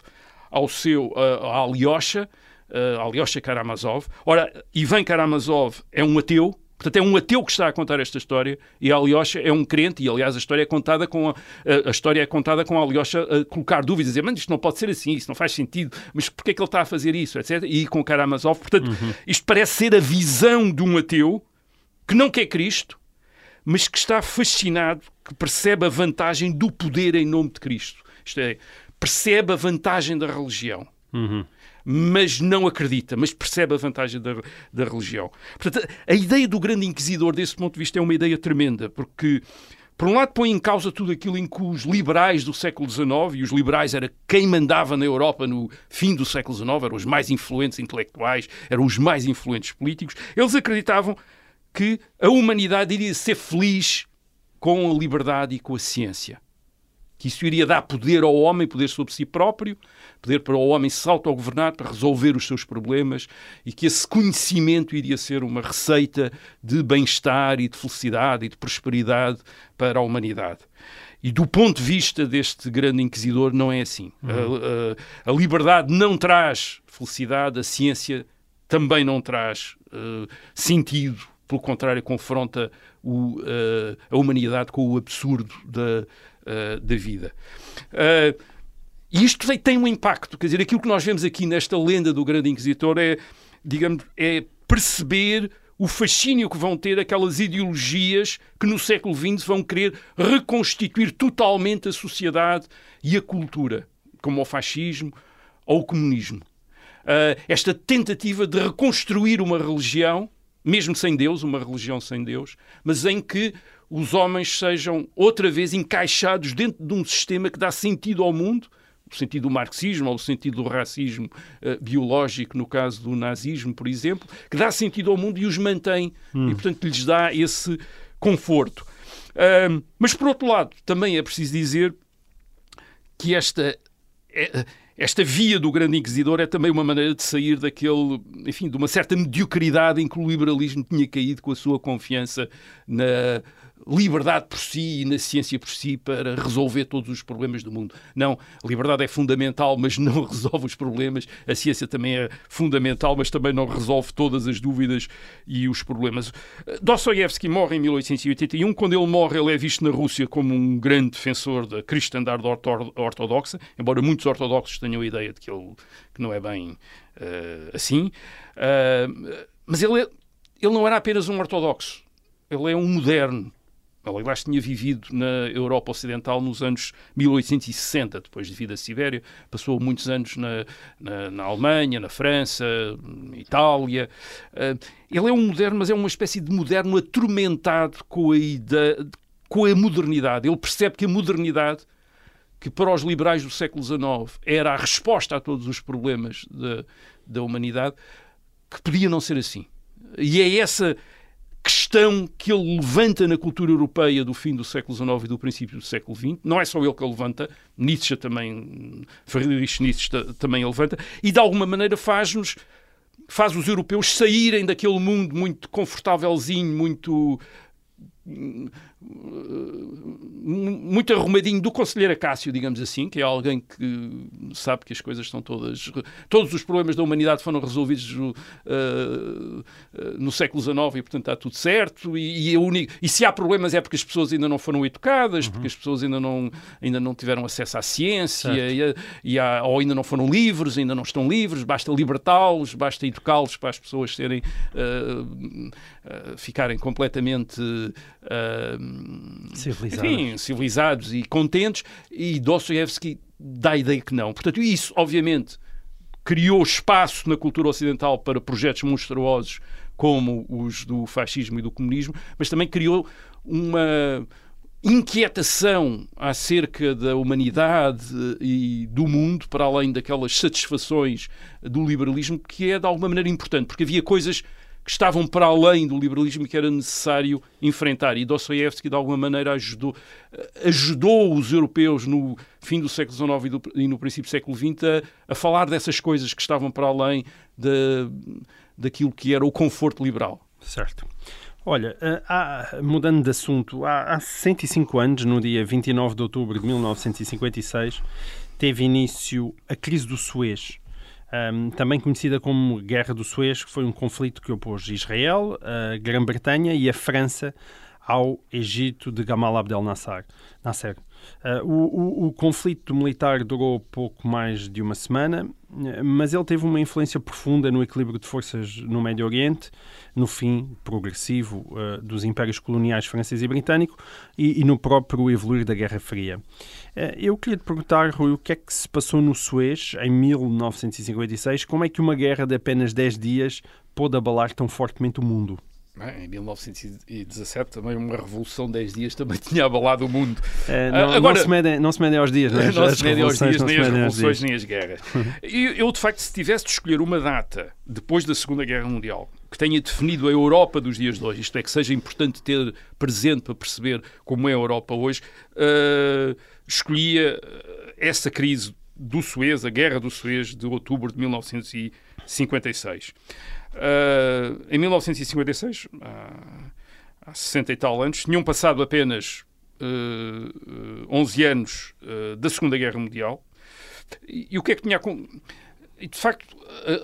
ao seu uh, a Alyosha, uh, Alyosha Karamazov. Ora, Ivan Karamazov é um ateu, Portanto, é um ateu que está a contar esta história e a Alyosha é um crente e, aliás, a história é contada com a, a, a história é contada com a Alyosha a colocar dúvidas, dizer, mas isto não pode ser assim, isto não faz sentido, mas porquê é que ele está a fazer isso, etc. E com Karamazov, portanto, uhum. isto parece ser a visão de um ateu que não quer Cristo, mas que está fascinado, que percebe a vantagem do poder em nome de Cristo. Isto é, percebe a vantagem da religião. Uhum mas não acredita, mas percebe a vantagem da, da religião. Portanto, a ideia do grande inquisidor, desse ponto de vista, é uma ideia tremenda, porque, por um lado, põe em causa tudo aquilo em que os liberais do século XIX, e os liberais era quem mandava na Europa no fim do século XIX, eram os mais influentes intelectuais, eram os mais influentes políticos, eles acreditavam que a humanidade iria ser feliz com a liberdade e com a ciência que isso iria dar poder ao homem, poder sobre si próprio, poder para o homem se autogovernar, para resolver os seus problemas, e que esse conhecimento iria ser uma receita de bem-estar e de felicidade e de prosperidade para a humanidade. E do ponto de vista deste grande inquisidor, não é assim. Uhum. A, a, a, liberdade não traz felicidade, a ciência também não traz uh, sentido, pelo contrário, confronta o, uh, a humanidade com o absurdo da Uh, da vida. Uh, e isto tem um impacto, quer dizer, aquilo que nós vemos aqui nesta lenda do grande inquisitor é, digamos, é perceber o fascínio que vão ter aquelas ideologias que no século XX vão querer reconstituir totalmente a sociedade e a cultura, como o fascismo ou o comunismo. uh, esta tentativa de reconstruir uma religião, mesmo sem Deus, uma religião sem Deus, mas em que os homens sejam outra vez encaixados dentro de um sistema que dá sentido ao mundo, o sentido do marxismo ou o sentido do racismo uh, biológico, no caso do nazismo, por exemplo, que dá sentido ao mundo e os mantém hum. e, portanto, lhes dá esse conforto. Uh, mas, por outro lado, também é preciso dizer que esta é, esta via do grande inquisidor é também uma maneira de sair daquele, enfim, de uma certa mediocridade em que o liberalismo tinha caído com a sua confiança na liberdade por si e na ciência por si para resolver todos os problemas do mundo. Não, a liberdade é fundamental, mas não resolve os problemas. A ciência também é fundamental, mas também não resolve todas as dúvidas e os problemas. Dostoiévski morre em 1881. Quando ele morre, ele é visto na Rússia como um grande defensor da cristandade ortodoxa, embora muitos ortodoxos tenham a ideia de que ele que não é bem uh, assim. Uh, mas ele, é, ele não era apenas um ortodoxo. Ele é um moderno Aliás, tinha vivido na Europa Ocidental nos anos 1860, depois de vir à Sibéria. Passou muitos anos na, na, na Alemanha, na França, na Itália. Uh, ele é um moderno, mas é uma espécie de moderno atormentado com a, ideia, com a modernidade. Ele percebe que a modernidade, que para os liberais do século XIX era a resposta a todos os problemas da, da humanidade, que podia não ser assim. E é essa questão que ele levanta na cultura europeia do fim do século XIX e do princípio do século XX. Não é só ele que a levanta, Nietzsche também, Friedrich Nietzsche também a levanta, e de alguma maneira faz-nos faz os europeus saírem daquele mundo muito confortávelzinho, muito muito arrumadinho do conselheiro Acácio, digamos assim, que é alguém que sabe que as coisas estão todas. Todos os problemas da humanidade foram resolvidos uh, uh, no século XIX e, portanto, está tudo certo. E, e, única, e, se há problemas é porque as pessoas ainda não foram educadas, uhum. porque as pessoas ainda não, ainda não tiveram acesso à ciência, e, e há, ou ainda não foram livres, ainda não estão livres. Basta libertá-los, basta educá-los para as pessoas serem. Uh, ficarem completamente civilizados. Enfim, civilizados e contentes, e Dostoevsky dá a ideia que não. Portanto, isso, obviamente, criou espaço na cultura ocidental para projetos monstruosos como os do fascismo e do comunismo, mas também criou uma inquietação acerca da humanidade e do mundo, para além daquelas satisfações do liberalismo, que é de alguma maneira importante, porque havia coisas que estavam para além do liberalismo que era necessário enfrentar. E Dostoiévski, de alguma maneira, ajudou, ajudou os europeus no fim do século XIX e, do, e no princípio do século XX a, a, falar dessas coisas que estavam para além de, daquilo que era o conforto liberal. Certo. Olha, eh, há, mudando de assunto, há, há 105 anos, no dia 29 de outubro de 1956, teve início a crise do Suez, um, também conhecida como Guerra do Suez, que foi um conflito que opôs Israel, a Grã-Bretanha e a França ao Egito de Gamal Abdel Nasser. Nasser. Uh, o, o, o, conflito militar durou pouco mais de uma semana, mas ele teve uma influência profunda no equilíbrio de forças no Médio Oriente, no fim progressivo uh, dos impérios coloniais francês e britânico e, e, no próprio evoluir da Guerra Fria. Uh, eu queria te perguntar, Rui, o que é que se passou no Suez em 1956? Como é que uma guerra de apenas 10 dias pôde abalar tão fortemente o mundo? Em 1917 também uma revolução de 10 dias também tinha abalado o mundo. É, não, Agora, não, se medem, não se medem aos dias, não é? Não se medem aos dias, nem as revoluções, nem as guerras. e eu, de facto, se tivesse de escolher uma data depois da Segunda Guerra Mundial que tenha definido a Europa dos dias de hoje, isto é, que seja importante ter presente para perceber como é a Europa hoje, uh, escolhia essa crise do Suez, a Guerra do Suez de outubro de 1956. Uh, em 1956, há, há 60 e tal anos, tinham passado apenas uh, 11 anos uh, da Segunda Guerra Mundial. E, e, o que é que tinha. E, de facto,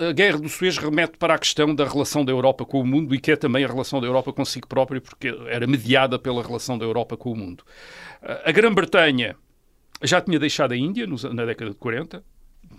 a, a, Guerra do Suez remete para a questão da relação da Europa com o mundo e que é também a relação da Europa consigo própria, porque era mediada pela relação da Europa com o mundo. A Grã-Bretanha já tinha deixado a Índia na década de 40,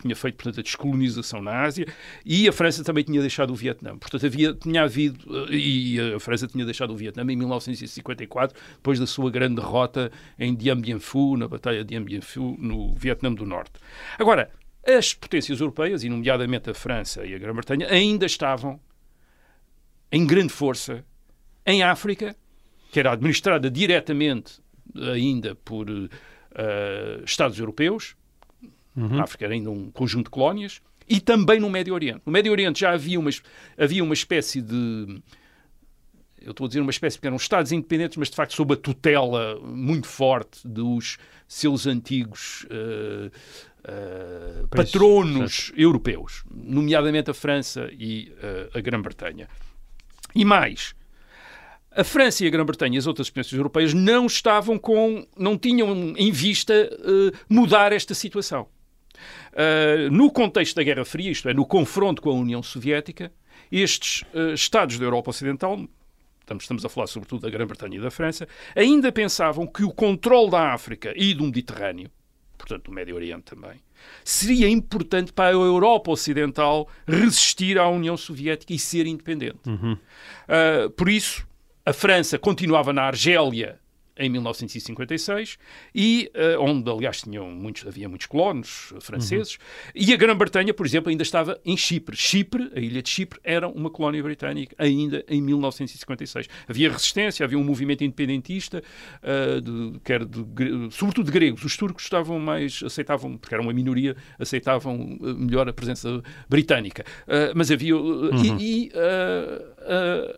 tinha feito, portanto, a descolonização na Ásia e a França também tinha deixado o Vietnã. Portanto, havia, tinha havido, eh, e a França tinha deixado o Vietnã em 1954, depois da sua grande derrota em Dien Bien Phu, na Batalha de Dien Bien Phu, no Vietnã do Norte. Agora, as potências europeias, e nomeadamente a França e a Grã-Bretanha, ainda estavam em grande força em África, que era administrada diretamente ainda por uh, Estados europeus. Uhum. A África era ainda um conjunto de colónias. E também no Médio Oriente. No Médio Oriente já havia uma, havia uma espécie de. Eu estou a dizer uma espécie, porque eram Estados independentes, mas de facto sob a tutela muito forte dos seus antigos uh, uh, patronos europeus, nomeadamente a França e uh, a Grã-Bretanha. E mais, a França e a Grã-Bretanha e as outras potências europeias não estavam com, não tinham em vista uh, mudar esta situação. Uh, no contexto da Guerra Fria, isto é, no confronto com a União Soviética, estes uh, Estados da Europa Ocidental, estamos, estamos a falar sobretudo da Grã-Bretanha e da França, ainda pensavam que o controle da África e do Mediterrâneo, portanto do Médio Oriente também, seria importante para a Europa Ocidental resistir à União Soviética e ser independente. Uhum. Uh, por isso, a França continuava na Argélia em 1956 e uh, onde aliás tinham muitos havia muitos colonos franceses. Uhum. e a Grã-Bretanha por exemplo ainda estava em Chipre. Chipre a ilha de Chipre era uma colónia britânica ainda em 1956 havia resistência havia um movimento independentista uh, de, quer de, sobretudo de gregos. Os turcos estavam mais aceitavam porque eram uma minoria aceitavam eh, melhor a presença britânica. Uh, mas havia uhum. e, e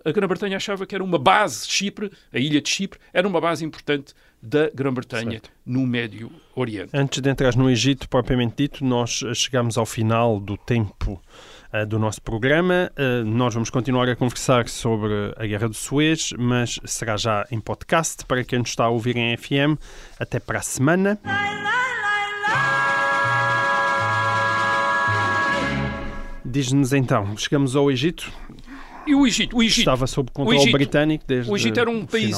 a, a Grã-Bretanha achava que era uma base Chipre a ilha de Chipre era uma base importante da Grã-Bretanha no Médio Oriente. Antes de entrar no Egito, propriamente dito, nós chegamos ao final do tempo uh, do nosso programa. Uh, nós vamos continuar a conversar sobre a Guerra do Suez, mas será já em podcast para quem nos está a ouvir em FM. Até para a semana. Diz-nos então, chegamos ao Egito. E o Egito? O Egito estava sob controle Egito, britânico desde O Egito era um país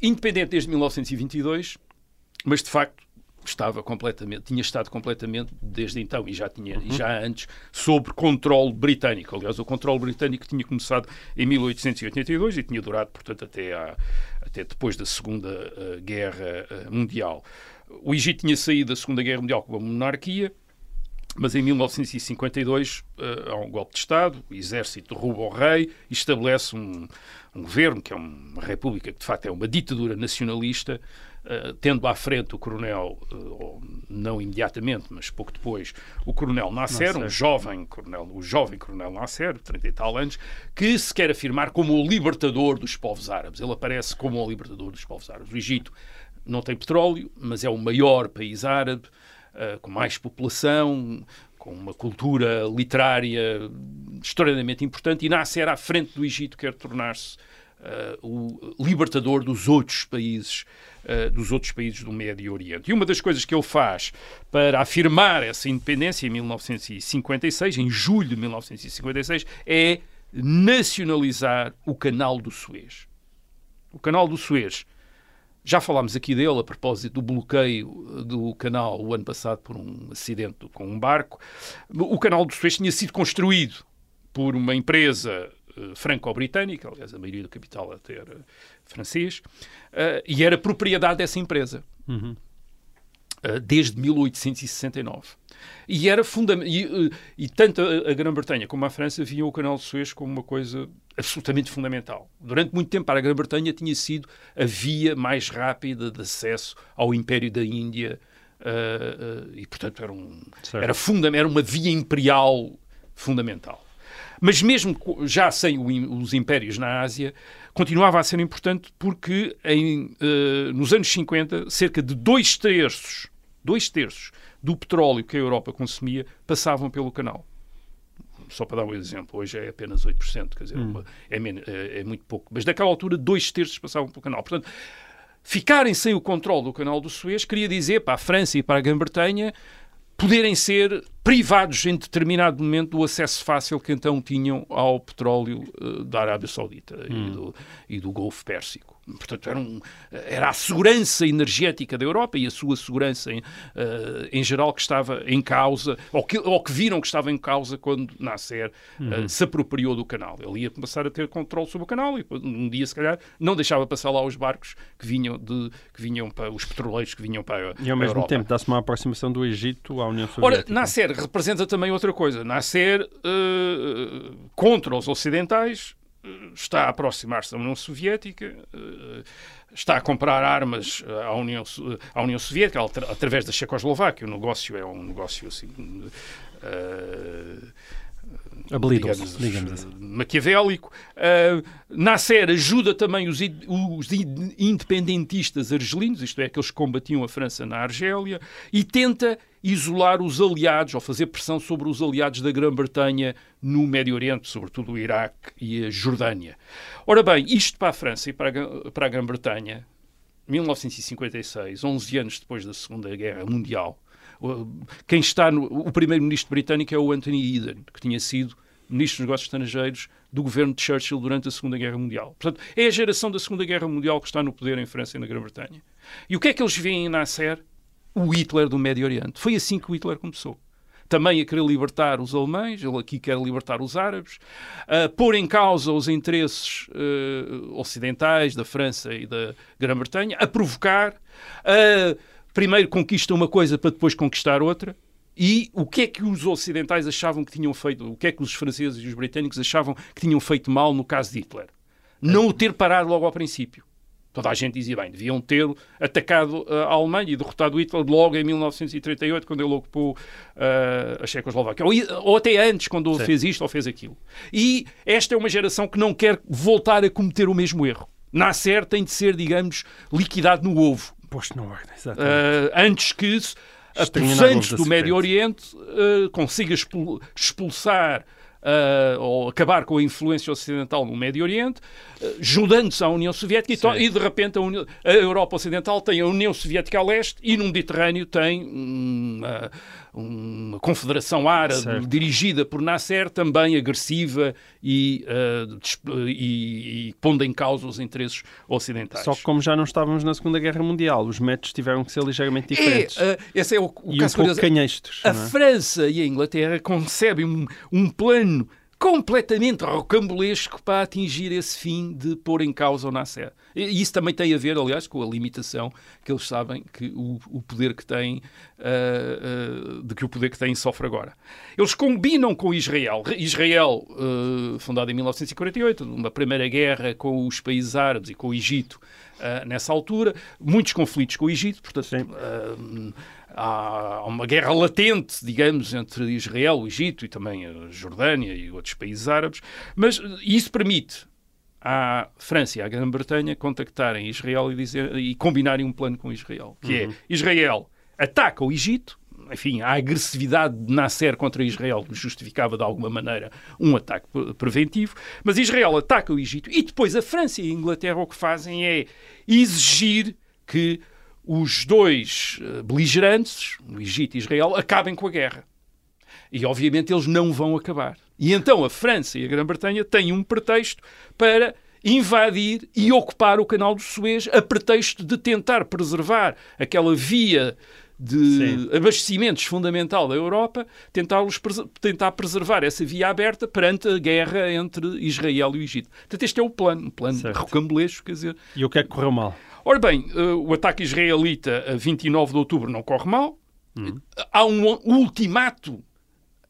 independente desde 1922, mas de facto estava completamente, tinha estado completamente desde então e já tinha uhum. já antes sob controle britânico. Aliás, o controle britânico tinha começado em 1882 e tinha durado, portanto, até, à, até depois da Segunda uh, Guerra uh, Mundial. O Egito tinha saído da Segunda Guerra Mundial com uma monarquia, mas em 1952 uh, há um golpe de Estado, o exército derruba o rei e estabelece um, um, governo, que é uma república que de facto é uma ditadura nacionalista, uh, tendo à frente o coronel, uh, não imediatamente, mas pouco depois, o coronel Nasser, Nasser, um jovem coronel, o jovem coronel Nasser, 30 e tal anos, que se quer afirmar como o libertador dos povos árabes. Ele aparece como o libertador dos povos árabes. O Egito não tem petróleo, mas é o maior país árabe, uh, com mais população, com uma cultura literária extraordinariamente importante, e Nasser, à frente do Egito, quer tornar-se uh, o libertador dos outros países uh, dos outros países do Médio Oriente. E uma das coisas que ele faz para afirmar essa independência em 1956, em julho de 1956, é nacionalizar o Canal do Suez. O Canal do Suez já falámos aqui dele a propósito do bloqueio do canal o ano passado por um acidente com um barco. O canal do Suez tinha sido construído por uma empresa uh, franco-britânica, aliás, a maioria do capital até era francês, uh, e era propriedade dessa empresa. Uhum. Uh, desde 1869. E era fundamental. E, e, tanto a, a Grã-Bretanha como a França viam o canal de Suez como uma coisa absolutamente fundamental. Durante muito tempo, para a Grã-Bretanha tinha sido a via mais rápida de acesso ao Império da Índia uh, uh, e, portanto, era, um, era, funda era uma via imperial fundamental. Mas mesmo já sem o, os impérios na Ásia, continuava a ser importante porque em, uh, nos anos 50, cerca de dois terços, dois terços do petróleo que a Europa consumia passavam pelo canal só para dar um exemplo, hoje é apenas 8%, quer dizer, hum. é, é, é, muito pouco. Mas naquela altura, dois terços passavam pelo canal. Portanto, ficarem sem o controle do canal do Suez queria dizer para a França e para a Grã-Bretanha poderem ser privados em determinado momento do acesso fácil que então tinham ao petróleo uh, da Arábia Saudita hum. e, do, e, do, Golfo Pérsico. portanto, era, um, era a segurança energética da Europa e a sua segurança em, uh, em geral que estava em causa, ou que, ou que viram que estava em causa quando Nasser uhum. uh, se apropriou do canal. Ele ia passar a ter controle sobre o canal e um dia, se calhar, não deixava passar lá os barcos que vinham, de, que vinham para os petroleiros que vinham para, e ao mesmo Europa. tempo dá-se uma aproximação do Egito à União Soviética. Ora, Nasser representa também outra coisa. Nasser, uh, contra os ocidentais, está a aproximar-se da União Soviética, eh, está a comprar armas à União, à União Soviética através da Checoslováquia. O negócio é um negócio assim. Uh, digamos, digamos assim. maquiavélico. Uh, Nasser ajuda também os, os, independentistas argelinos, isto é, aqueles que combatiam a França na Argélia, e tenta isolar os aliados, ou fazer pressão sobre os aliados da Grã-Bretanha no Médio Oriente, sobretudo o Iraque e a Jordânia. Ora bem, isto para a França e para a, para a Grã-Bretanha, 1956, 11 anos depois da Segunda Guerra Mundial, quem está no, o primeiro-ministro britânico é o Anthony Eden, que tinha sido ministro dos Negócios Estrangeiros do governo de Churchill durante a Segunda Guerra Mundial. Portanto, é a geração da Segunda Guerra Mundial que está no poder em França e na Grã-Bretanha. E o que é que eles veem em Nasser? O Hitler do Médio Oriente. Foi assim que o Hitler começou também a querer libertar os alemães, ele aqui quer libertar os árabes, a pôr em causa os interesses uh, ocidentais da França e da Grã-Bretanha, a provocar, a primeiro conquista uma coisa para depois conquistar outra. E o que é que os ocidentais achavam que tinham feito, o que é que os franceses e os britânicos achavam que tinham feito mal no caso de Hitler? Não o ter parado logo ao princípio. Toda a gente dizia, bem, deviam ter atacado a Alemanha e derrotado Hitler logo em 1938, quando ele ocupou uh, a Checoslováquia. Ou, ou, até antes, quando ele fez isto ou fez aquilo. E esta é uma geração que não quer voltar a cometer o mesmo erro. Nascer tem de ser, digamos, liquidado no ovo posto na ordem, exatamente. Uh, antes que apossantes do Médio Oriente uh, consiga expulsar uh, ou acabar com a influência ocidental no Médio Oriente, uh, juntando-se à União Soviética e, e, de repente a, União, a, Europa Ocidental tem a União Soviética a leste e no Mediterrâneo tem uma, uma confederação árabe certo. dirigida por Nasser, também agressiva e, uh, e, e, pondo em causa os interesses ocidentais. Só que como já não estávamos na Segunda Guerra Mundial, os métodos tiveram que ser ligeiramente diferentes. É, uh, esse é o, o e caso um pouco canhestros. A é? França e a Inglaterra concebem um, um plano completamente rocambolesco para atingir esse fim de pôr em causa o Nasser. E isso também tem a ver, aliás, com a limitação que eles sabem que o, o poder que têm, uh, uh, de que o poder que têm sofre agora. Eles combinam com Israel. Israel, uh, fundado em 1948, uma primeira guerra com os países árabes e com o Egito nessa altura, muitos conflitos com o Egito, portanto há uma guerra latente, digamos, entre Israel, o Egito e também a Jordânia e outros países árabes, mas isso permite à França e à Grã-Bretanha contactarem Israel e, dizer, e combinarem um plano com Israel, que é, uhum. é Israel ataca o Egito, enfim, a agressividade de Nasser contra Israel justificava de alguma maneira um ataque preventivo, mas Israel ataca o Egito e depois a França e a Inglaterra o que fazem é exigir que os dois eh, beligerantes, o Egito e Israel, acabem com a guerra. E obviamente eles não vão acabar. E então a França e a Grã-Bretanha têm um pretexto para invadir e ocupar o canal do Suez a pretexto de tentar preservar aquela via de Sim. abastecimentos fundamental da Europa, tentar, tentar preservar essa via aberta perante a guerra entre Israel e o Egito. Portanto, este é o plano, um plano rocambolesco, quer dizer... E o que é que correu mal? Ora bem, uh, o ataque israelita a 29 de outubro não corre mal. Uhum. Há um ultimato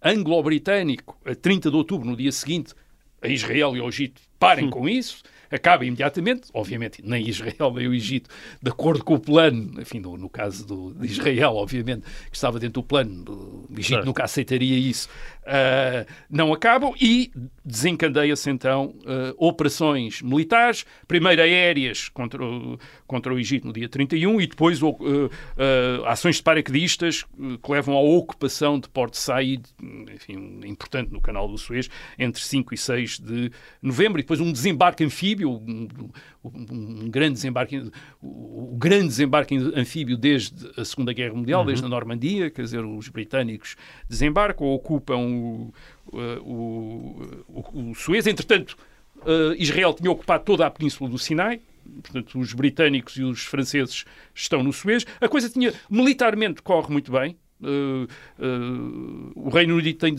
anglo-britânico a 30 de outubro, no dia seguinte, a Israel e ao Egito parem com isso acaba imediatamente, obviamente, nem Israel nem o Egito, de acordo com o plano, enfim, no, no caso do, de Israel, obviamente, que estava dentro do plano, o Egito certo. nunca aceitaria isso, uh, não acabam e desencadeia-se então uh, operações militares, primeiro aéreas contra o, contra o Egito no dia 31 e depois uh, ações de paraquedistas que levam à ocupação de Port Said, enfim, importante no canal do Suez, entre 5 e 6 de novembro, e depois um desembarque anfíbio, um, um grande desembarque, o, grande desembarque anfíbio desde a Segunda Guerra Mundial, uhum. desde a Normandia, quer dizer, os britânicos desembarcam, ocupam o, o, o, o Suez. Entretanto, uh, Israel tinha ocupado toda a península do Sinai, portanto, os britânicos e os franceses estão no Suez. A coisa tinha, militarmente, corre muito bem. Uh, uh, o, Reino Unido tem,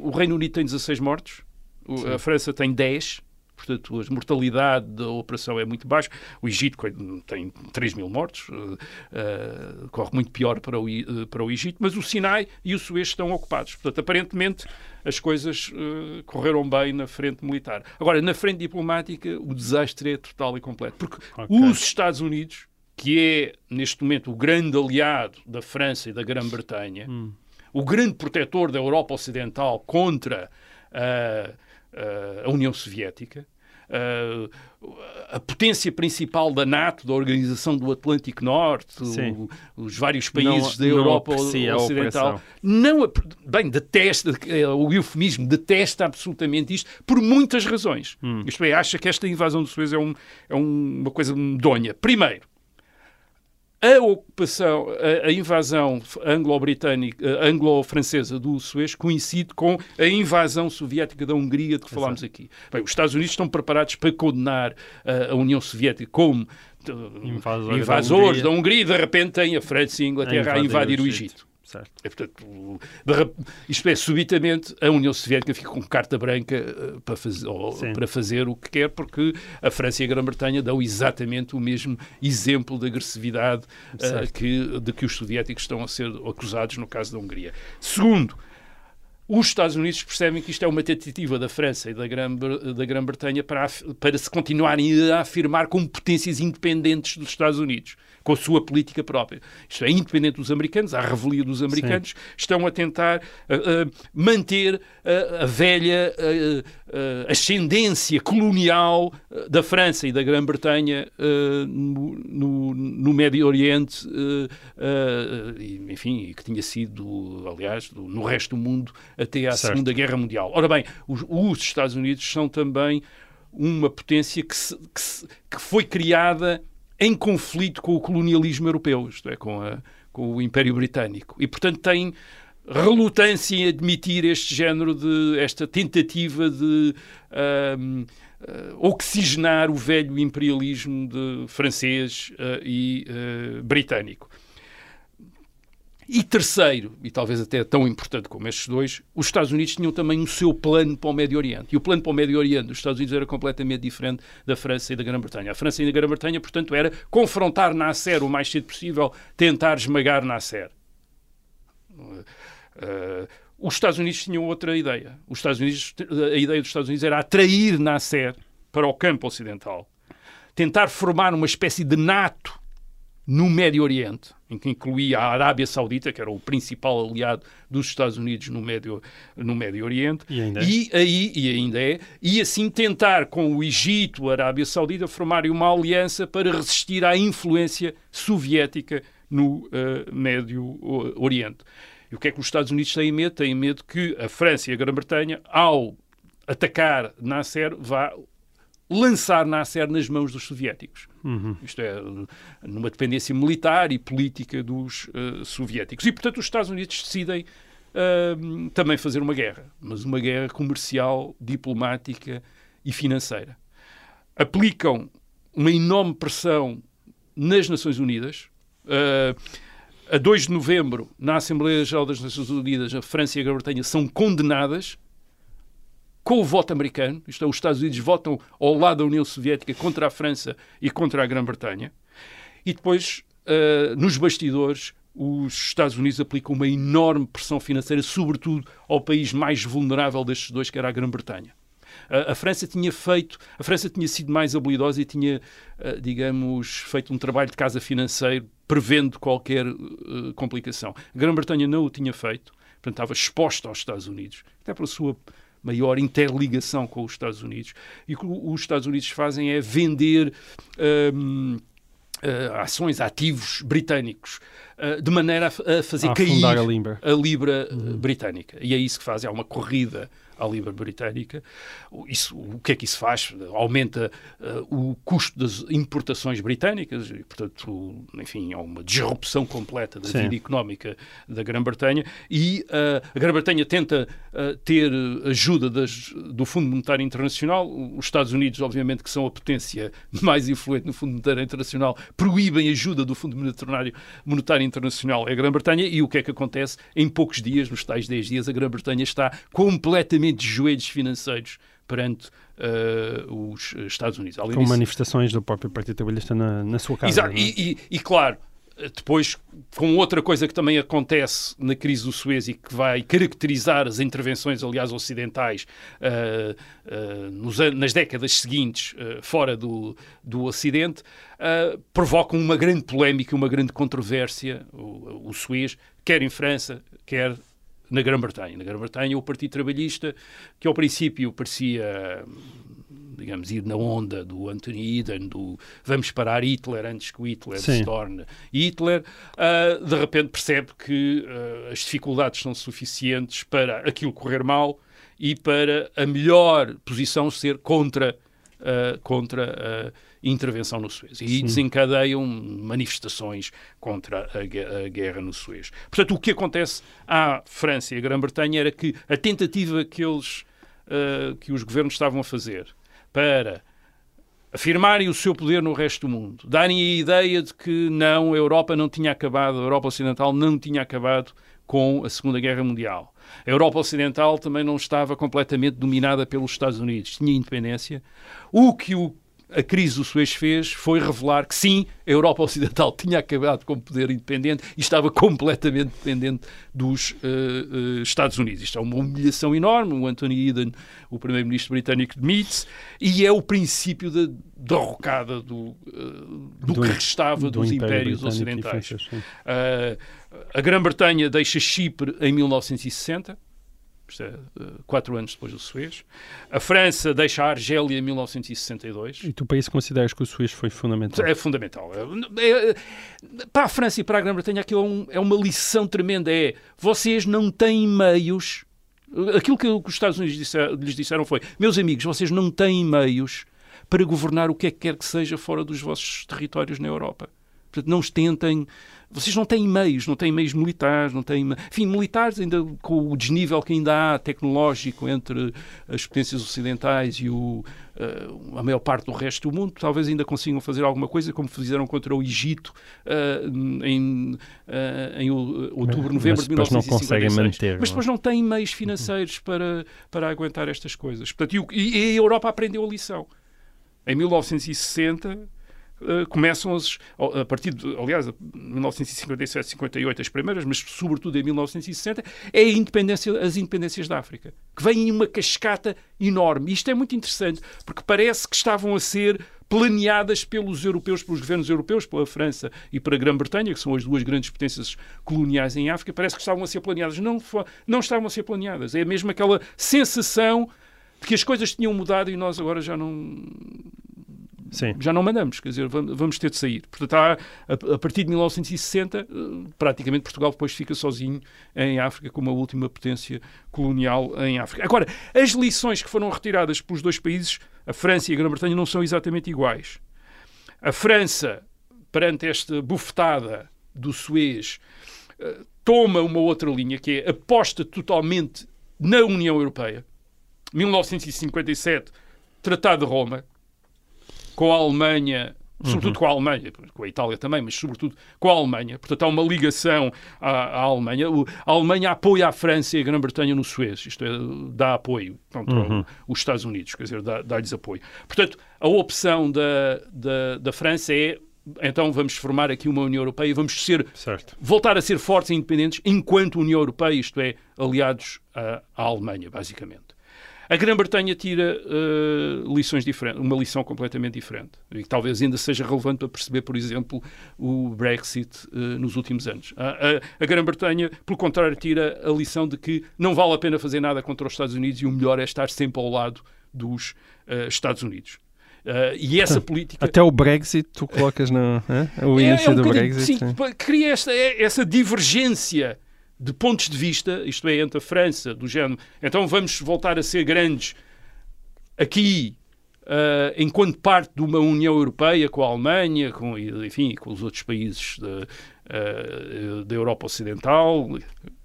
o Reino Unido tem 16 mortos, o, a França tem 10 portanto a mortalidade da operação é muito baixa. O Egito tem 3 mil mortos, uh, uh, corre muito pior para o, uh, para o Egito, mas o Sinai e o Suez estão ocupados. Portanto, aparentemente as coisas correram bem na frente militar. Agora, na frente diplomática, o desastre é total e completo, porque okay. os Estados Unidos, que é neste momento o grande aliado da França e da Grã-Bretanha, hum. o grande protetor da Europa Ocidental contra a uh, a União Soviética, uh, a potência principal da NATO, da Organização do Atlântico Norte, o, os vários países não, da Europa Ocidental, não, bem, detesta, é, o eufemismo, detesta absolutamente isto por muitas razões. Hum. Isto é, acha que esta invasão do Suez é, um, é uma coisa medonha. Primeiro, a ocupação, a, a invasão anglo-britânica, anglo-francesa do Suez coincide com a invasão soviética da Hungria de que falámos aqui. Bem, os Estados Unidos estão preparados para condenar a, a União Soviética como invasores, invasores da, Hungria. da Hungria e de repente tem a França e a Inglaterra a invadir, a invadir o Egito. Certo. É, portanto, isto é, subitamente a União Soviética fica com carta branca uh, para, fazer, para fazer o que quer, porque a França e a Grã-Bretanha dão exatamente o mesmo exemplo de agressividade uh, que, de que os soviéticos estão a ser acusados no caso da Hungria. Segundo, os Estados Unidos percebem que isto é uma tentativa da França e da Grã-Bretanha para, para se continuarem a afirmar como potências independentes dos Estados Unidos com a sua política própria. Isto é independente dos americanos, à revelia dos americanos, Sim. estão a tentar uh, uh, manter uh, a velha ascendência colonial da França e da Grã-Bretanha no, no, no, Médio Oriente, enfim, que tinha sido, aliás, no resto do mundo até à certo. Segunda Guerra Mundial. Ora bem, os, os Estados Unidos são também uma potência que, se, que, se, que foi criada em conflito com o colonialismo europeu, isto é, com, a, com o Império Britânico. E, portanto, tem relutância em admitir este género de esta tentativa de uh, oxigenar o velho imperialismo de francês uh, e uh, britânico. E terceiro, e talvez até tão importante como estes dois, os Estados Unidos tinham também o seu plano para o Médio Oriente. E o plano para o Médio Oriente dos Estados Unidos era completamente diferente da França e da Grã-Bretanha. A França e a Grã-Bretanha, portanto, era confrontar Nasser o mais cedo possível, tentar esmagar Nasser. Uh, os Estados Unidos tinham outra ideia. Os Estados Unidos, a ideia dos Estados Unidos era atrair Nasser para o campo ocidental, tentar formar uma espécie de NATO no Médio Oriente, em que incluía a Arábia Saudita, que era o principal aliado dos Estados Unidos no Médio, no Médio Oriente, e ainda, é. e, aí, e ainda é, e assim tentar com o Egito, a Arábia Saudita, formarem uma aliança para resistir à influência soviética no uh, Médio Oriente. E o que é que os Estados Unidos têm medo? Têm medo que a França e a Grã-Bretanha, ao atacar Nasser, vá lançar Nasser nas mãos dos soviéticos. Uhum. Isto é, numa dependência militar e política dos uh, soviéticos. E, portanto, os Estados Unidos decidem uh, também fazer uma guerra, mas uma guerra comercial, diplomática e financeira. Aplicam uma enorme pressão nas Nações Unidas. Uh, a 2 de novembro, na Assembleia Geral das Nações Unidas, a França e a Grã-Bretanha são condenadas com o voto americano, isto é, os Estados Unidos votam ao lado da União Soviética contra a França e contra a Grã-Bretanha, e depois, uh, nos bastidores, os Estados Unidos aplicam uma enorme pressão financeira, sobretudo ao país mais vulnerável destes dois, que era a Grã-Bretanha. A, França tinha feito, a França tinha sido mais habilidosa e tinha, uh, digamos, feito um trabalho de casa financeiro prevendo qualquer uh, complicação. A Grã-Bretanha não o tinha feito, portanto estava exposta aos Estados Unidos, até pela sua maior interligação com os Estados Unidos. E o que os Estados Unidos fazem é vender. Um, Uh, ações, ativos britânicos uh, de maneira a, fazer A cair a Libra. a libra uh, britânica. E é isso que faz, é uma corrida à libra britânica. O- Isso, o que é que isso faz? Aumenta uh, o custo das importações britânicas e, portanto, enfim, há uma disrupção completa da Sim. vida económica da Grã-Bretanha e uh, a Grã-Bretanha tenta uh, ter ajuda das- do Fundo Monetário Internacional. Os Estados Unidos, obviamente, que são a potência mais influente no Fundo Monetário Internacional, proíbem ajuda do Fundo Monetário, Monetário Internacional à Grã-Bretanha e o que é que acontece? Em poucos dias, nos tais 10 dias, a Grã-Bretanha está completamente de joelhos financeiros perante uh, os Estados Unidos. Além Com disso, manifestações do próprio Partido Trabalhista na, na sua casa. Exato. é? E, e- e, claro, depois, com outra coisa que também acontece na crise do Suez e que vai caracterizar as intervenções, aliás, ocidentais ah, ah, nos nas décadas seguintes, ah, fora do, do Ocidente, provocam uma grande polémica, uma grande controvérsia, o, o Suez, quer em França, quer na Grã-Bretanha. Na Grã-Bretanha, o Partido Trabalhista, que ao princípio parecia digamos, ir na onda do Anthony Eden, do vamos parar Hitler antes que o Hitler Sim. se torne Hitler, ah, de repente percebe que ah, as dificuldades são suficientes para aquilo correr mal e para a melhor posição ser contra, ah, contra intervenção no Suez. E desencadeiam manifestações contra a, gue- a guerra no Suez. Portanto, o que acontece à França e à Grã-Bretanha era que a tentativa que eles ah, que os governos estavam a fazer para afirmarem o seu poder no resto do mundo, darem a ideia de que não, a Europa não tinha acabado, a Europa Ocidental não tinha acabado com a Segunda Guerra Mundial. A Europa Ocidental também não estava completamente dominada pelos Estados Unidos, tinha independência. O que o- a crise do Suez fez foi revelar que sim, a Europa Ocidental tinha acabado com o poder independente e estava completamente dependente dos eh, eh, Estados Unidos. Isto é uma humilhação enorme. O Anthony Eden, o primeiro-ministro britânico, demite-se e é o princípio da derrocada do, eh, do, Do que restava do dos Império impérios ocidentais. Uh, a Grã-Bretanha deixa Chipre em 1960, isto é, uh, quatro anos depois do Suez. A França deixa a Argélia em 1962. E tu, para isso, consideras que o Suez foi fundamental? É fundamental. É- é- para a França e para a Grã-Bretanha aquilo é, um- é uma lição tremenda. É, vocês não têm meios... Aquilo que os Estados Unidos disser- lhes disseram foi, meus amigos, vocês não têm meios para governar o que é que quer que seja fora dos vossos territórios na Europa. Portanto, não os tentem... Vocês não têm meios, não têm meios militares, não têm... Enfim, militares ainda com o desnível que ainda há tecnológico entre as potências ocidentais e o, eh, a maior parte do resto do mundo, talvez ainda consigam fazer alguma coisa, como fizeram contra o Egito eh, em, eh, em outubro, novembro mas de depois não 1956. conseguem manter, Mas não é? depois não têm meios financeiros para, para aguentar estas coisas. Portanto, e, e a Europa aprendeu a lição. Em 1960 eh, começam as, a partir de, aliás, 1957, 58 as primeiras, mas sobretudo em 1960, é a independência, as independências da África, que vêm em uma cascata enorme. Isto é muito interessante, porque parece que estavam a ser planeadas pelos europeus, pelos governos europeus, pela França e pela Grã-Bretanha, que são as duas grandes potências coloniais em África, parece que estavam a ser planeadas. Não, não estavam a ser planeadas. É mesmo aquela sensação de que as coisas tinham mudado e nós agora já não, Sim. já não mandamos, quer dizer, vamos, ter de sair. Portanto, há, a, a partir de 1960, eh, praticamente Portugal depois fica sozinho em África como a última potência colonial em África. Agora, as lições que foram retiradas pelos dois países, a França e a Grã-Bretanha, não são exatamente iguais. A França, perante esta bufetada do Suez, eh, toma uma outra linha, que é aposta totalmente na União Europeia. 1957, Tratado de Roma, com a Alemanha, sobretudo com a Alemanha, com a Itália também, mas sobretudo com a Alemanha. Portanto, há uma ligação à, à Alemanha. A Alemanha apoia a França e a Grã-Bretanha no Suez, isto é, dá apoio contra o- os Estados Unidos, quer dizer, dá- dá-lhes apoio. Portanto, a opção da, da, da França é então vamos formar aqui uma União Europeia e vamos ser Certo. voltar a ser fortes e independentes enquanto União Europeia, isto é, aliados à, à Alemanha, basicamente. A Grã-Bretanha tira eh, lições diferentes, uma lição completamente diferente, e que talvez ainda seja relevante para perceber, por exemplo, o Brexit eh, nos últimos anos. A, a- a Grã-Bretanha, pelo contrário, tira a lição de que não vale a pena fazer nada contra os Estados Unidos e o melhor é estar sempre ao lado dos eh, Estados Unidos. Uh, e essa política. Até o Brexit, tu colocas no. É? O É- início é um do Brexit. Sim, pa- cria esta, é- essa divergência de pontos de vista, isto é, entre a França, do género. Então vamos voltar a ser grandes aqui, ah, enquanto parte de uma União Europeia com a Alemanha, com, enfim, com os outros países ah, da Europa Ocidental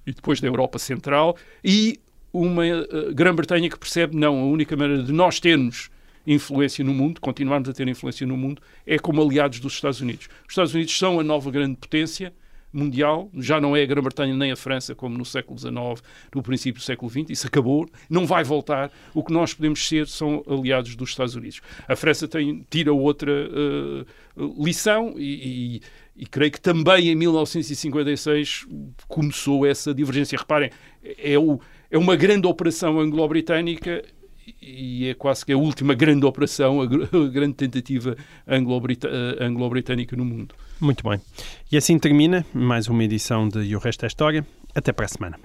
e depois da Europa Central, e uma ah, Grã-Bretanha que percebe, não, a única maneira de nós termos influência no mundo, continuarmos a ter influência no mundo, é como aliados dos Estados Unidos. Os Estados Unidos são a nova grande potência mundial, já não é a Grã-Bretanha nem a França como no século XIX, no princípio do século XX, isso acabou, não vai voltar. O que nós podemos ser são aliados dos Estados Unidos. A França tem, tira outra eh, lição e, e- e creio que também em 1956 começou essa divergência. Reparem, é, o- é uma grande operação anglo-britânica e é quase que a última grande operação, a, gr- a grande tentativa eh, anglo-britânica no mundo. Muito bem. E assim termina mais uma edição de E o Resto é História. Até para a semana.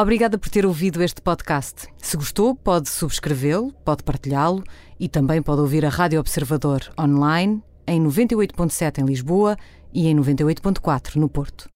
Obrigada por ter ouvido este podcast. Se gostou, pode subscrevê-lo, pode partilhá-lo e também pode ouvir a Rádio Observador online em 98.7 em Lisboa e em 98.4 no Porto.